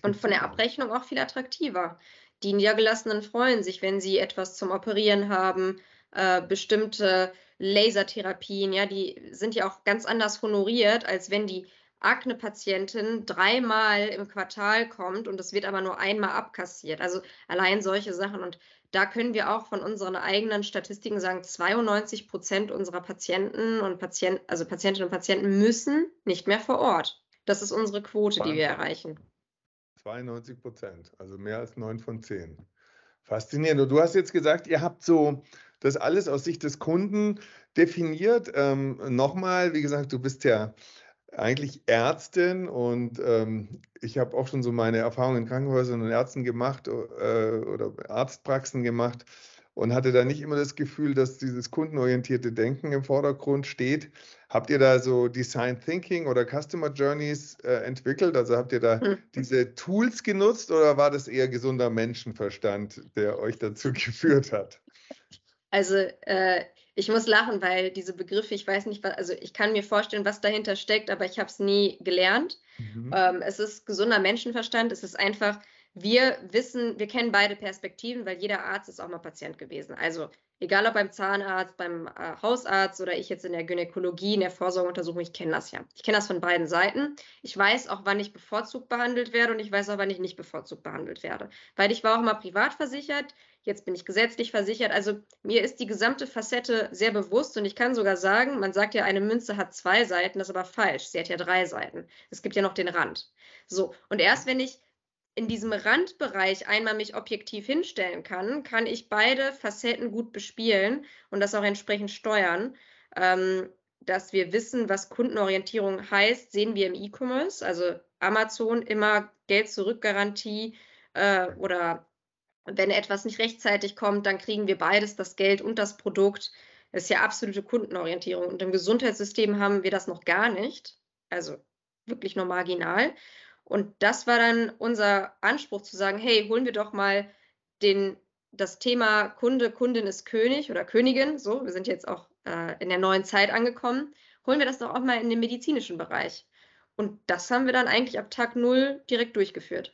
und von der Abrechnung auch viel attraktiver. Die Niedergelassenen freuen sich, wenn sie etwas zum Operieren haben, äh, bestimmte Lasertherapien, ja, die sind ja auch ganz anders honoriert, als wenn die Akne-Patientin dreimal im Quartal kommt und es wird aber nur einmal abkassiert. Also allein solche Sachen. Und da können wir auch von unseren eigenen Statistiken sagen, 92 Prozent unserer Patienten und Patienten, also Patientinnen und Patienten müssen nicht mehr vor Ort. Das ist unsere Quote, die wir erreichen. 92 Prozent, also mehr als neun von zehn. Faszinierend. Und du hast jetzt gesagt, ihr habt so das alles aus Sicht des Kunden definiert. Ähm, Nochmal, wie gesagt, du bist ja eigentlich Ärztin und ähm, ich habe auch schon so meine Erfahrungen in Krankenhäusern und Ärzten gemacht äh, oder Arztpraxen gemacht und hatte da nicht immer das Gefühl, dass dieses kundenorientierte Denken im Vordergrund steht. Habt ihr da so Design Thinking oder Customer Journeys äh, entwickelt? Also habt ihr da hm. diese Tools genutzt oder war das eher gesunder Menschenverstand, der euch dazu *laughs* geführt hat? Also äh, ich muss lachen, weil diese Begriffe, ich weiß nicht, was, also ich kann mir vorstellen, was dahinter steckt, aber ich habe es nie gelernt. Mhm. Ähm, es ist gesunder Menschenverstand, es ist einfach, wir wissen, wir kennen beide Perspektiven, weil jeder Arzt ist auch mal Patient gewesen. Also egal ob beim Zahnarzt, beim äh, Hausarzt oder ich jetzt in der Gynäkologie, in der Vorsorgeuntersuchung, ich kenne das ja. Ich kenne das von beiden Seiten. Ich weiß auch, wann ich bevorzugt behandelt werde und ich weiß auch, wann ich nicht bevorzugt behandelt werde. Weil ich war auch mal privat versichert jetzt bin ich gesetzlich versichert. Also mir ist die gesamte Facette sehr bewusst und ich kann sogar sagen, man sagt ja, eine Münze hat zwei Seiten, das ist aber falsch. Sie hat ja drei Seiten. Es gibt ja noch den Rand. So, und erst wenn ich in diesem Randbereich einmal mich objektiv hinstellen kann, kann ich beide Facetten gut bespielen und das auch entsprechend steuern. Ähm, dass wir wissen, was Kundenorientierung heißt, sehen wir im E-Commerce. Also Amazon immer Geld zurück Garantie äh, oder wenn etwas nicht rechtzeitig kommt, dann kriegen wir beides, das Geld und das Produkt. Das ist ja absolute Kundenorientierung. Und im Gesundheitssystem haben wir das noch gar nicht. Also wirklich nur marginal. Und das war dann unser Anspruch zu sagen, hey, holen wir doch mal den, das Thema Kunde, Kundin ist König oder Königin, so, wir sind jetzt auch äh, in der neuen Zeit angekommen, holen wir das doch auch mal in den medizinischen Bereich. Und das haben wir dann eigentlich ab Tag null direkt durchgeführt.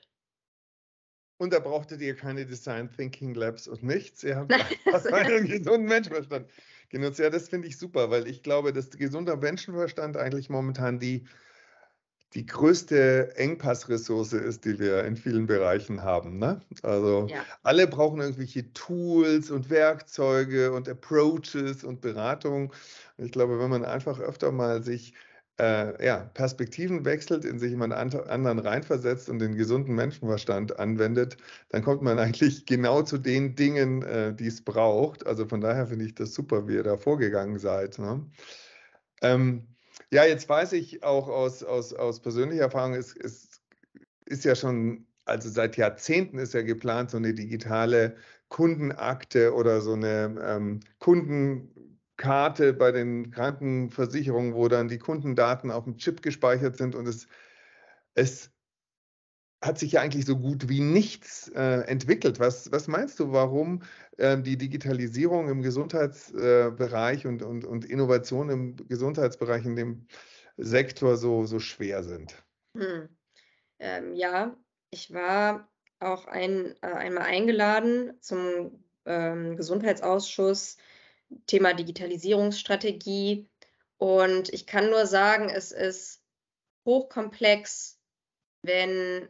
Und da brauchtet ihr keine Design Thinking Labs und nichts. Ihr habt *laughs* einen *laughs* gesunden Menschenverstand genutzt. Ja, das finde ich super, weil ich glaube, dass gesunder Menschenverstand eigentlich momentan die, die größte Engpassressource ist, die wir in vielen Bereichen haben. Ne? Also ja. alle brauchen irgendwelche Tools und Werkzeuge und Approaches und Beratung. Ich glaube, wenn man einfach öfter mal sich äh, ja, Perspektiven wechselt, in sich jemand anderen reinversetzt und den gesunden Menschenverstand anwendet, dann kommt man *laughs* eigentlich genau zu den Dingen, äh, die es braucht. Also von daher finde ich das super, wie ihr da vorgegangen seid. Ne? Ähm, ja, jetzt weiß ich auch aus, aus, aus persönlicher Erfahrung, es, es ist ja schon, also seit Jahrzehnten ist ja geplant, so eine digitale Kundenakte oder so eine ähm, Kunden Karte bei den Krankenversicherungen, wo dann die Kundendaten auf dem Chip gespeichert sind und es, es hat sich ja eigentlich so gut wie nichts äh, entwickelt. Was, was meinst du, warum äh, die Digitalisierung im Gesundheitsbereich äh, und, und, und Innovation im Gesundheitsbereich in dem Sektor so, so schwer sind? Hm. Ähm, ja, ich war auch ein, äh, einmal eingeladen zum ähm, Gesundheitsausschuss Thema Digitalisierungsstrategie. Und ich kann nur sagen, es ist hochkomplex, wenn,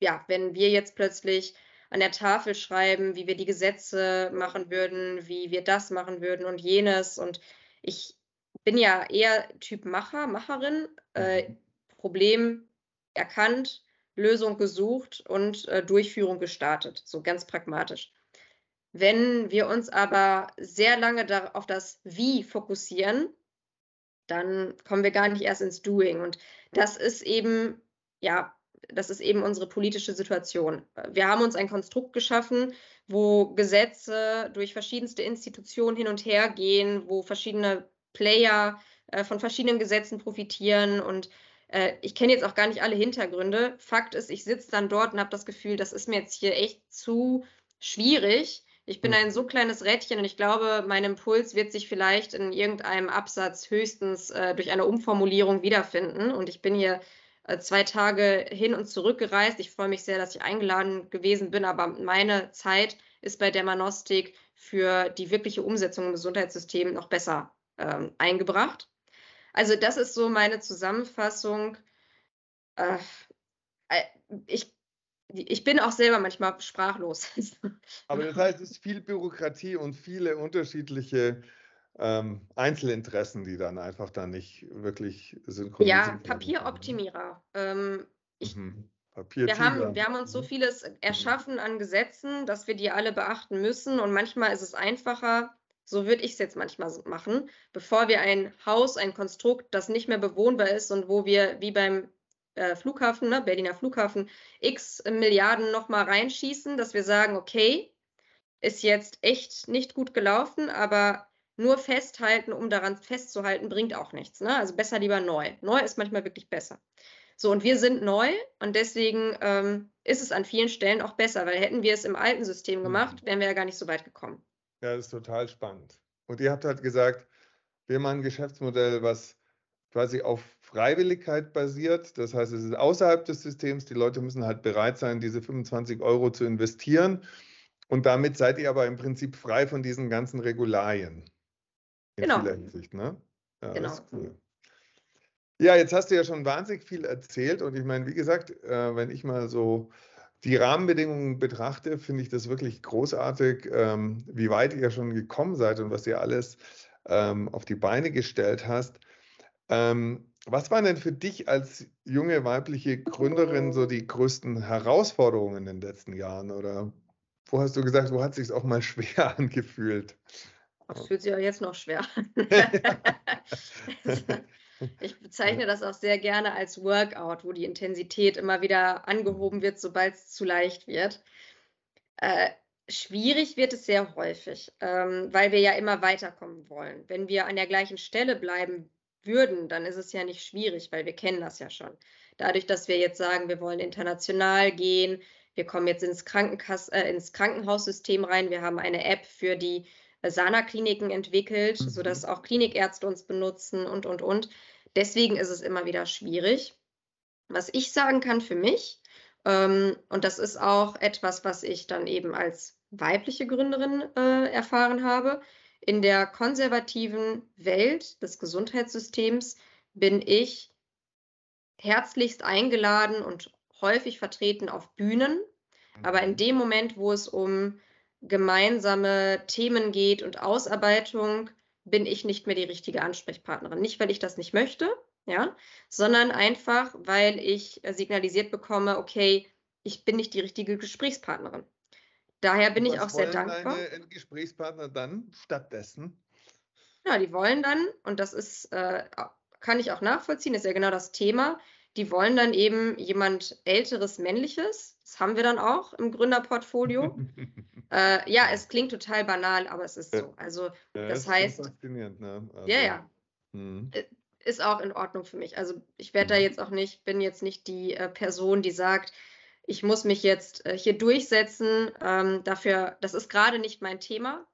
ja, wenn wir jetzt plötzlich an der Tafel schreiben, wie wir die Gesetze machen würden, wie wir das machen würden und jenes. Und ich bin ja eher Typ Macher, Macherin, äh, mhm. Problem erkannt, Lösung gesucht und äh, Durchführung gestartet, so ganz pragmatisch. Wenn wir uns aber sehr lange auf das Wie fokussieren, dann kommen wir gar nicht erst ins Doing. Und das ist eben, ja, das ist eben unsere politische Situation. Wir haben uns ein Konstrukt geschaffen, wo Gesetze durch verschiedenste Institutionen hin und her gehen, wo verschiedene Player äh, von verschiedenen Gesetzen profitieren. Und äh, ich kenne jetzt auch gar nicht alle Hintergründe. Fakt ist, ich sitze dann dort und habe das Gefühl, das ist mir jetzt hier echt zu schwierig. Ich bin hm. ein so kleines Rädchen und ich glaube, mein Impuls wird sich vielleicht in irgendeinem Absatz höchstens äh, durch eine Umformulierung wiederfinden. Und ich bin hier zwei Tage hin und zurück gereist. Ich freue mich sehr, dass ich eingeladen gewesen bin, aber meine Zeit ist bei Dermanostik für die wirkliche Umsetzung im Gesundheitssystem noch besser ähm, eingebracht. Also das ist so meine Zusammenfassung. Äh, äh ich ich bin auch selber manchmal sprachlos. *laughs* Aber das heißt, es ist viel Bürokratie und viele unterschiedliche ähm, Einzelinteressen, die dann einfach dann nicht wirklich synchronisiert Ja, Papieroptimierer. Ähm, ich, mhm. wir, haben, wir haben uns so mhm. vieles erschaffen an Gesetzen, dass wir die alle beachten müssen. Und manchmal ist es einfacher, so würde ich es jetzt manchmal machen, bevor wir ein Haus, ein Konstrukt, das nicht mehr bewohnbar ist und wo wir wie beim äh, Flughafen, ne, Berliner Flughafen, x Milliarden nochmal reinschießen, dass wir sagen, okay, ist jetzt echt nicht gut gelaufen, aber nur festhalten, um daran festzuhalten, bringt auch nichts. Ne? Also besser lieber neu. Neu ist manchmal wirklich besser. So, und wir sind neu und deswegen ähm, ist es an vielen Stellen auch besser, weil hätten wir es im alten System gemacht, mhm. wären wir ja gar nicht so weit gekommen. Ja, das ist total spannend. Und ihr habt halt gesagt, wir machen ein Geschäftsmodell, was quasi auf Freiwilligkeit basiert. Das heißt, es ist außerhalb des Systems. Die Leute müssen halt bereit sein, diese 25 Euro zu investieren. Und damit seid ihr aber im Prinzip frei von diesen ganzen Regularien. In genau. vieler Hinsicht, ne? Ja, genau. Das ist cool. Ja, jetzt hast du ja schon wahnsinnig viel erzählt. Und ich meine, wie gesagt, äh, wenn ich mal so die Rahmenbedingungen betrachte, finde ich das wirklich großartig, ähm, wie weit ihr schon gekommen seid und was ihr alles ähm, auf die Beine gestellt hast. Ähm, was waren denn für dich als junge weibliche Gründerin so die größten Herausforderungen in den letzten Jahren? Oder wo hast du gesagt, wo hat es sich auch mal *laughs* schwer angefühlt? Das fühlt sich auch jetzt noch schwer an. *laughs* *laughs* ich bezeichne das auch sehr gerne als Workout, wo die Intensität immer wieder angehoben wird, sobald es zu leicht wird. Äh, schwierig wird es sehr häufig, ähm, weil wir ja immer weiterkommen wollen. Wenn wir an der gleichen Stelle bleiben würden, dann ist es ja nicht schwierig, weil wir kennen das ja schon. Dadurch, dass wir jetzt sagen, wir wollen international gehen, wir kommen jetzt ins, Krankenkass äh, ins Krankenhaussystem rein, wir haben eine App für die Sana-Kliniken entwickelt, mhm. sodass auch Klinikärzte uns benutzen und, und, und. Deswegen ist es immer wieder schwierig. Was ich sagen kann für mich, ähm, und das ist auch etwas, was ich dann eben als weibliche Gründerin äh, erfahren habe, in der konservativen Welt des Gesundheitssystems bin ich herzlichst eingeladen und häufig vertreten auf Bühnen. Aber in mhm. dem Moment, wo es um gemeinsame Themen geht und Ausarbeitung, bin ich nicht mehr die richtige Ansprechpartnerin. Nicht, weil ich das nicht möchte, ja, sondern einfach, weil ich signalisiert bekomme, okay, ich bin nicht die richtige Gesprächspartnerin. Daher bin ich auch sehr dankbar. Deine Gesprächspartner dann stattdessen? Ja, die wollen dann, und das ist, äh, kann ich auch nachvollziehen, ist ja genau das Thema, die wollen dann eben jemand älteres männliches. Das haben wir dann auch im Gründerportfolio. *laughs* äh, ja, es klingt total banal, aber es ist so. Also ja, das heißt. Faszinierend, ne? Also, ja, ja. Hm. Ist auch in Ordnung für mich. Also ich werde da hm. jetzt auch nicht, bin jetzt nicht die äh, Person, die sagt, ich muss mich jetzt äh, hier durchsetzen. Ähm, dafür, das ist gerade nicht mein Thema.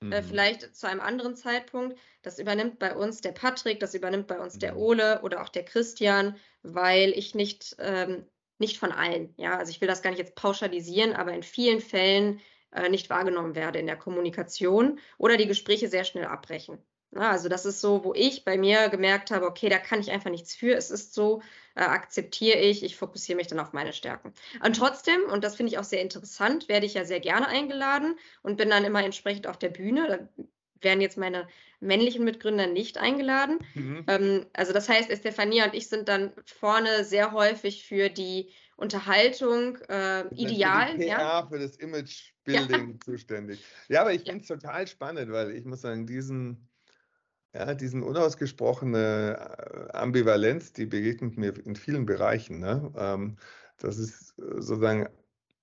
Äh, mhm. Äh, vielleicht zu einem anderen Zeitpunkt. Das übernimmt bei uns der Patrick, das übernimmt bei uns mhm. der Ole oder auch der Christian, weil ich nicht, ähm, nicht von allen, ja, also ich will das gar nicht jetzt pauschalisieren, aber in vielen Fällen äh, nicht wahrgenommen werde in der Kommunikation oder die Gespräche sehr schnell abbrechen. Ja, also das ist so, wo ich bei mir gemerkt habe, okay, da kann ich einfach nichts für. Es ist so, äh, akzeptiere ich, ich fokussiere mich dann auf meine Stärken. Und trotzdem, und das finde ich auch sehr interessant, werde ich ja sehr gerne eingeladen und bin dann immer entsprechend auf der Bühne. Da werden jetzt meine männlichen Mitgründer nicht eingeladen. Mhm. Ähm, also das heißt, Estefania und ich sind dann vorne sehr häufig für die Unterhaltung äh, ideal. Für ja. für das Image-Building ja. zuständig. Ja, aber ich finde es total spannend, weil ich muss sagen, diesen ja, diesen unausgesprochene äh, Ambivalenz, die begegnet mir in vielen Bereichen. Ne? Ähm, das ist äh, sozusagen,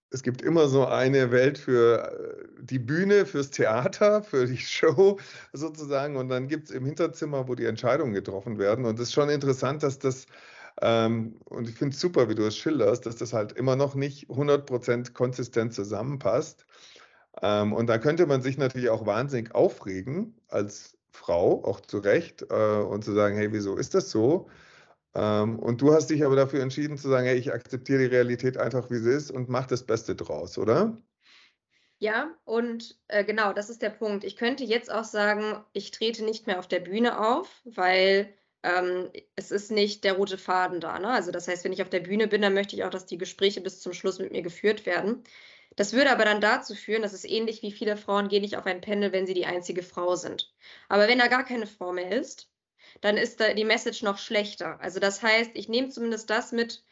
es gibt immer so eine Welt für äh, die Bühne, fürs Theater, für die Show sozusagen. Und dann gibt es im Hinterzimmer, wo die Entscheidungen getroffen werden. Und es ist schon interessant, dass das, ähm, und ich finde es super, wie du es schilderst, dass das halt immer noch nicht 100% konsistent zusammenpasst. Ähm, und da könnte man sich natürlich auch wahnsinnig aufregen als Frau, auch zu Recht, äh, und zu sagen, hey, wieso ist das so? Ähm, und du hast dich aber dafür entschieden zu sagen, hey, ich akzeptiere die Realität einfach, wie sie ist und mach das Beste draus, oder? Ja, und äh, genau, das ist der Punkt. Ich könnte jetzt auch sagen, ich trete nicht mehr auf der Bühne auf, weil ähm, es ist nicht der rote Faden da. Ne? Also das heißt, wenn ich auf der Bühne bin, dann möchte ich auch, dass die Gespräche bis zum Schluss mit mir geführt werden. Das würde aber dann dazu führen, dass es ähnlich wie viele Frauen gehen nicht auf ein Panel, wenn sie die einzige Frau sind. Aber wenn da gar keine Frau mehr ist, dann ist da die Message noch schlechter. Also das heißt, ich nehme zumindest das mit,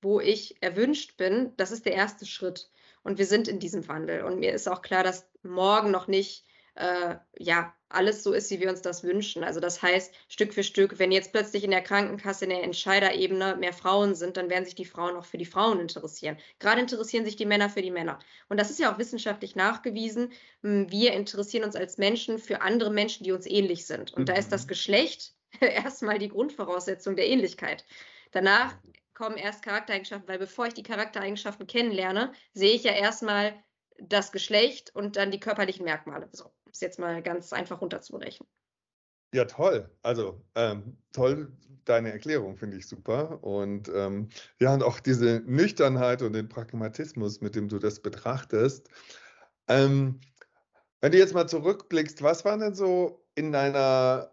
wo ich erwünscht bin. Das ist der erste Schritt. Und wir sind in diesem Wandel. Und mir ist auch klar, dass morgen noch nicht äh, ja, alles so ist, wie wir uns das wünschen. Also das heißt, Stück für Stück, wenn jetzt plötzlich in der Krankenkasse in der Entscheiderebene mehr Frauen sind, dann werden sich die Frauen auch für die Frauen interessieren. Gerade interessieren sich die Männer für die Männer. Und das ist ja auch wissenschaftlich nachgewiesen. Hm, wir interessieren uns als Menschen für andere Menschen, die uns ähnlich sind. Und mhm. da ist das mhm. Geschlecht *laughs* erstmal die Grundvoraussetzung der Ähnlichkeit. Danach kommen erst Charaktereigenschaften, weil bevor ich die Charaktereigenschaften kennenlerne, sehe ich ja erstmal das Geschlecht und dann die körperlichen Merkmale. So es jetzt mal ganz einfach runterzubrechen. Ja, toll. Also ähm, toll, deine Erklärung finde ich super. Und ähm, ja, und auch diese Nüchternheit und den Pragmatismus, mit dem du das betrachtest. Ähm, wenn du jetzt mal zurückblickst, was war denn so in deiner,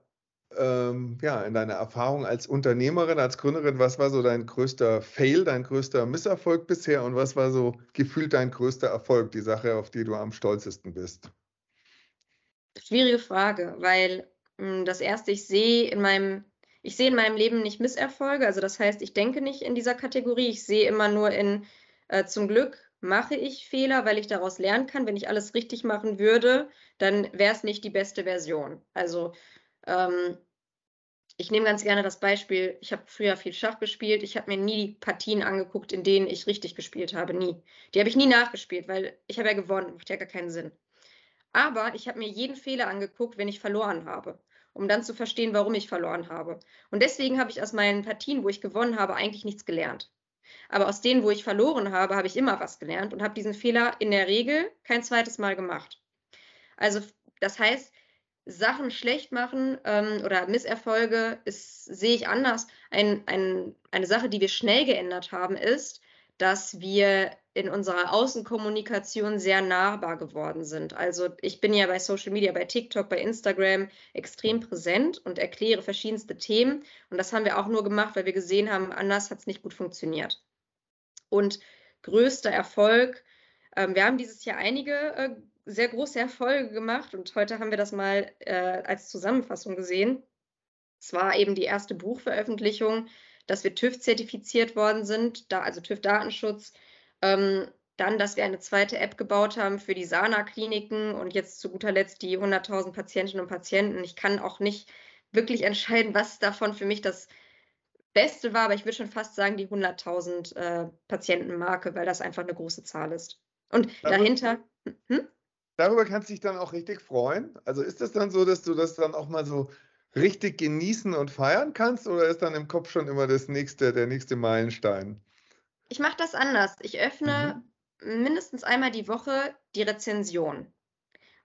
ähm, ja, in deiner Erfahrung als Unternehmerin, als Gründerin, was war so dein größter Fail, dein größter Misserfolg bisher und was war so gefühlt dein größter Erfolg, die Sache, auf die du am stolzesten bist? Schwierige Frage, weil mh, hm, das erste, ich sehe in meinem, ich sehe in meinem Leben nicht Misserfolge. Also das heißt, ich denke nicht in dieser Kategorie. Ich sehe immer nur in äh, zum Glück mache ich Fehler, weil ich daraus lernen kann. Wenn ich alles richtig machen würde, dann wäre es nicht die beste Version. Also ähm, ich nehme ganz gerne das Beispiel, ich habe früher viel Schach gespielt, ich habe mir nie die Partien angeguckt, in denen ich richtig gespielt habe, nie. Die habe ich nie nachgespielt, weil ich habe ja gewonnen, macht ja gar keinen Sinn. Aber ich habe mir jeden Fehler angeguckt, wenn ich verloren habe, um dann zu verstehen, warum ich verloren habe. Und deswegen habe ich aus meinen Partien, wo ich gewonnen habe, eigentlich nichts gelernt. Aber aus denen, wo ich verloren habe, habe ich immer was gelernt und habe diesen Fehler in der Regel kein zweites Mal gemacht. Also das heißt, Sachen schlecht machen ähm, oder Misserfolge ist, sehe ich anders. Ein, ein, eine Sache, die wir schnell geändert haben, ist, dass wir in unserer Außenkommunikation sehr nahbar geworden sind. Also ich bin ja bei Social Media, bei TikTok, bei Instagram extrem präsent und erkläre verschiedenste Themen. Und das haben wir auch nur gemacht, weil wir gesehen haben, anders hat es nicht gut funktioniert. Und größter Erfolg, ähm, wir haben dieses Jahr einige äh, sehr große Erfolge gemacht und heute haben wir das mal äh, als Zusammenfassung gesehen. Es war eben die erste Buchveröffentlichung, dass wir TÜV zertifiziert worden sind, da, also TÜV Datenschutz. Ähm, dann, dass wir eine zweite App gebaut haben für die Sana-Kliniken und jetzt zu guter Letzt die 100.000 Patientinnen und Patienten. Ich kann auch nicht wirklich entscheiden, was davon für mich das Beste war, aber ich würde schon fast sagen die 100.000 äh, Patientenmarke, weil das einfach eine große Zahl ist. Und dahinter. Hm? darüber kannst du dich dann auch richtig freuen. Also ist das dann so, dass du das dann auch mal so richtig genießen und feiern kannst oder ist dann im Kopf schon immer das nächste, der nächste Meilenstein? Ich mache das anders. Ich öffne mhm. mindestens einmal die Woche die Rezension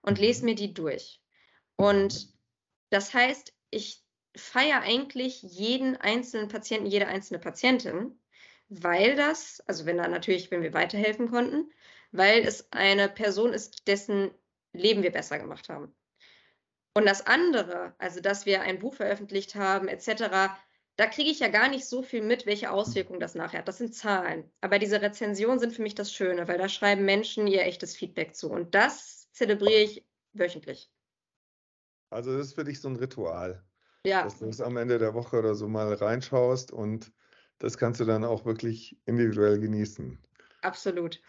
und lese mhm. mir die durch. Und das heißt, ich feiere eigentlich jeden einzelnen Patienten, jede einzelne Patientin, weil das, also wenn da natürlich, wenn wir weiterhelfen konnten, weil es eine Person ist, dessen Leben wir besser gemacht haben. Und das andere, also dass wir ein Buch veröffentlicht haben, etc., da kriege ich ja gar nicht so viel mit, welche Auswirkungen das nachher hat. Das sind Zahlen. Aber diese Rezensionen sind für mich das Schöne, weil da schreiben Menschen ihr echtes Feedback zu. Und das zelebriere ich wöchentlich. Also das ist für dich so ein Ritual. Ja. Dass du es am Ende der Woche oder so mal reinschaust und das kannst du dann auch wirklich individuell genießen. Absolut.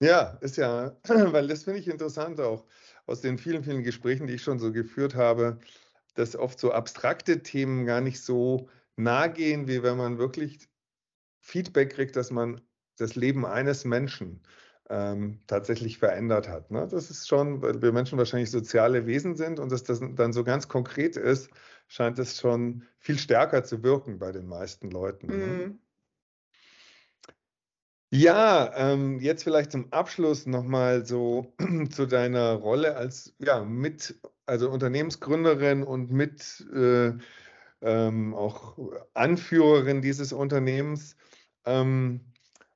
Ja, ist ja, *clears throat* weil das finde ich interessant auch aus den vielen, vielen Gesprächen, die ich schon so geführt habe, dass oft so abstrakte Themen gar nicht so nahe gehen, wie wenn man wirklich Feedback kriegt, dass man das Leben eines Menschen ähm, tatsächlich verändert hat. Ne? Das ist schon, weil wir Menschen wahrscheinlich soziale Wesen sind und dass das dann so ganz konkret ist, scheint es schon viel stärker zu wirken bei den meisten Leuten. Ne? Ja, ähm, jetzt vielleicht zum Abschluss nochmal so *clears throat* zu deiner Rolle als ja, mit, also Unternehmensgründerin und mit äh, ähm, auch Anführerin dieses Unternehmens. Ähm,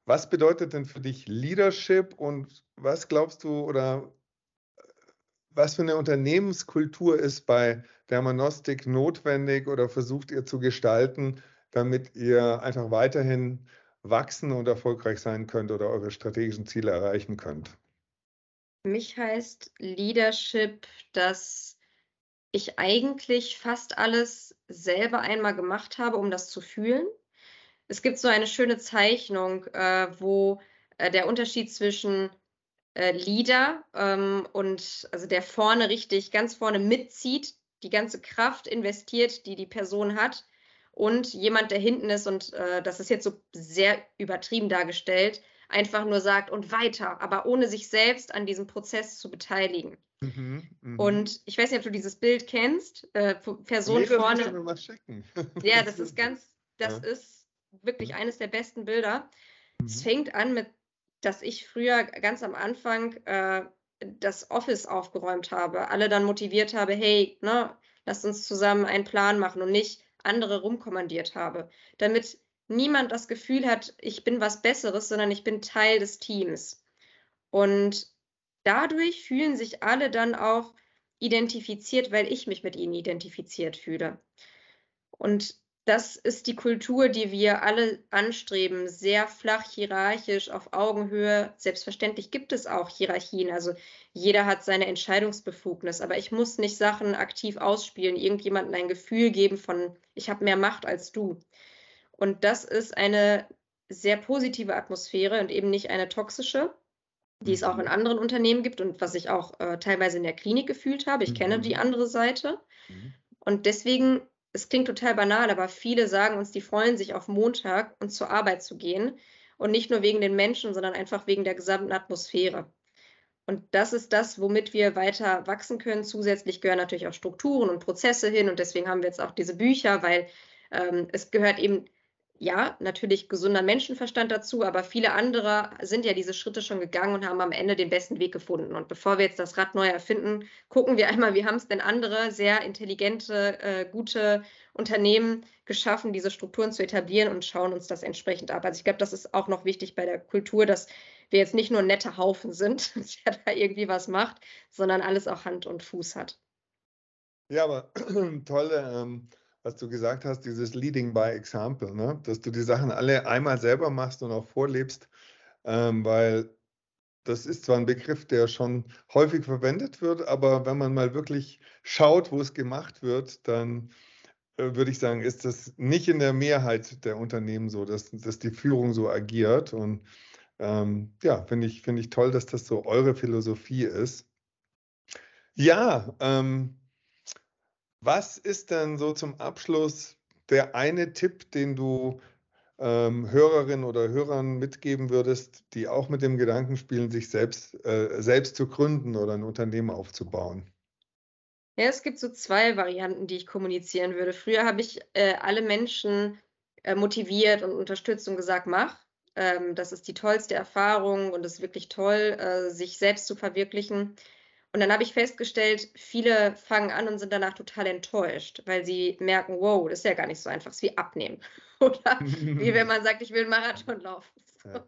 was bedeutet denn für dich Leadership und was glaubst du oder was für eine Unternehmenskultur ist bei Dermanostik notwendig oder versucht ihr zu gestalten, damit ihr einfach weiterhin wachsen und erfolgreich sein könnt oder eure strategischen Ziele erreichen könnt? Für mich heißt Leadership, dass ich eigentlich fast alles selber einmal gemacht habe, um das zu fühlen. Es gibt so eine schöne Zeichnung, äh, wo äh, der Unterschied zwischen äh, Leader ähm, und also der vorne richtig ganz vorne mitzieht, die ganze Kraft investiert, die die Person hat, und jemand, der hinten ist, und äh, das ist jetzt so sehr übertrieben dargestellt, einfach nur sagt und weiter, aber ohne sich selbst an diesem Prozess zu beteiligen. Mhm, mh. Und ich weiß nicht, ob du dieses Bild kennst, äh, Person nee, vorne. Mal schicken. ja, *laughs* das ist ganz, das ja. ist wirklich mhm. eines der besten Bilder. Mhm. Es fängt an mit, dass ich früher ganz am Anfang äh, das Office aufgeräumt habe, alle dann motiviert habe, hey, ne, lasst uns zusammen einen Plan machen und nicht, andere rumkommandiert habe, damit niemand das Gefühl hat, ich bin was Besseres, sondern ich bin Teil des Teams. Und dadurch fühlen sich alle dann auch identifiziert, weil ich mich mit ihnen identifiziert fühle. Und das ist die Kultur, die wir alle anstreben, sehr flach hierarchisch, auf Augenhöhe. Selbstverständlich gibt es auch Hierarchien, also jeder hat seine Entscheidungsbefugnis, aber ich muss nicht Sachen aktiv ausspielen, irgendjemandem ein Gefühl geben von, ich habe mehr Macht als du. Und das ist eine sehr positive Atmosphäre und eben nicht eine toxische. die es auch in mhm. anderen Unternehmen gibt und was ich auch äh, teilweise in der Klinik gefühlt habe. Ich mhm. kenne die andere Seite. Mhm. Und deswegen, es klingt total banal, aber viele sagen uns, die freuen sich auf Montag und zur Arbeit zu gehen. Und nicht nur wegen den Menschen, sondern einfach wegen der gesamten Atmosphäre. Und das ist das, womit wir weiter wachsen können. Zusätzlich gehören natürlich auch Strukturen und Prozesse hin. Und deswegen haben wir jetzt auch diese Bücher, weil ähm, es gehört eben ja, natürlich gesunder Menschenverstand dazu, aber viele andere sind ja diese Schritte schon gegangen und haben am Ende den besten Weg gefunden. Und bevor wir jetzt das Rad neu erfinden, gucken wir einmal, wie haben es denn andere sehr intelligente, äh, gute Unternehmen geschaffen, diese Strukturen zu etablieren und schauen uns das entsprechend ab. Also ich glaube, das ist auch noch wichtig bei der Kultur, dass wir jetzt nicht nur nette Haufen sind, *laughs* der da irgendwie was macht, sondern alles auch Hand und Fuß hat. Ja, aber *clears throat* tolle. Ähm was du gesagt hast, dieses Leading by Example, ne? dass du die Sachen alle einmal selber machst und auch vorlebst, ähm, weil das ist zwar ein Begriff, der schon häufig verwendet wird, aber wenn man mal wirklich schaut, wo es gemacht wird, dann äh, würde ich sagen, ist das nicht in der Mehrheit der Unternehmen so, dass, dass die Führung so agiert. Und ähm, ja, finde ich, find ich toll, dass das so eure Philosophie ist. Ja, ähm, was ist denn so zum Abschluss der eine Tipp, den du ähm, Hörerinnen oder Hörern mitgeben würdest, die auch mit dem Gedanken spielen, sich selbst, äh, selbst zu gründen oder ein Unternehmen aufzubauen? Ja, es gibt so zwei Varianten, die ich kommunizieren würde. Früher habe ich äh, alle Menschen äh, motiviert und unterstützt und gesagt, mach. Ähm, das ist die tollste Erfahrung und es ist wirklich toll, äh, sich selbst zu verwirklichen. Und dann habe ich festgestellt, viele fangen an und sind danach total enttäuscht, weil sie merken, wow, das ist ja gar nicht so einfach, es ist wie abnehmen. *laughs* Oder wie wenn man sagt, ich will einen Marathon laufen. *laughs* Ja.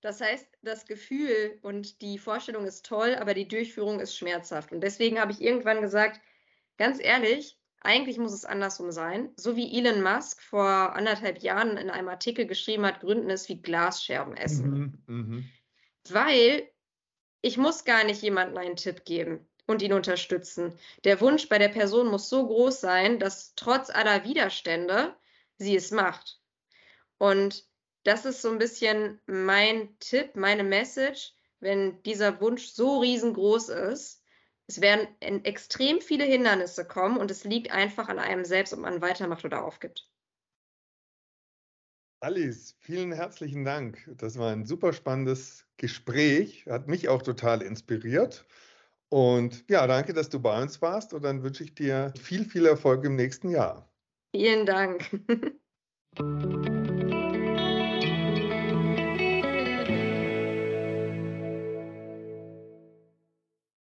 Das heißt, das Gefühl und die Vorstellung ist toll, aber die Durchführung ist schmerzhaft. Und deswegen habe ich irgendwann gesagt, ganz ehrlich, eigentlich muss es andersrum sein. So wie Elon Musk vor anderthalb Jahren in einem Artikel geschrieben hat, Gründen ist wie Glasscherben essen. Mhm, mh. Weil ich muss gar nicht jemandem einen Tipp geben und ihn unterstützen. Der Wunsch bei der Person muss so groß sein, dass trotz aller Widerstände sie es macht. Und das ist so ein bisschen mein Tipp, meine Message, wenn dieser Wunsch so riesengroß ist. Es werden extrem viele Hindernisse kommen und es liegt einfach an einem selbst, ob man weitermacht oder aufgibt. Alice, vielen herzlichen Dank. Das war ein super spannendes Gespräch, hat mich auch total inspiriert. Und ja, danke, dass du bei uns warst und dann wünsche ich dir viel, viel Erfolg im nächsten Jahr. Vielen Dank. *laughs*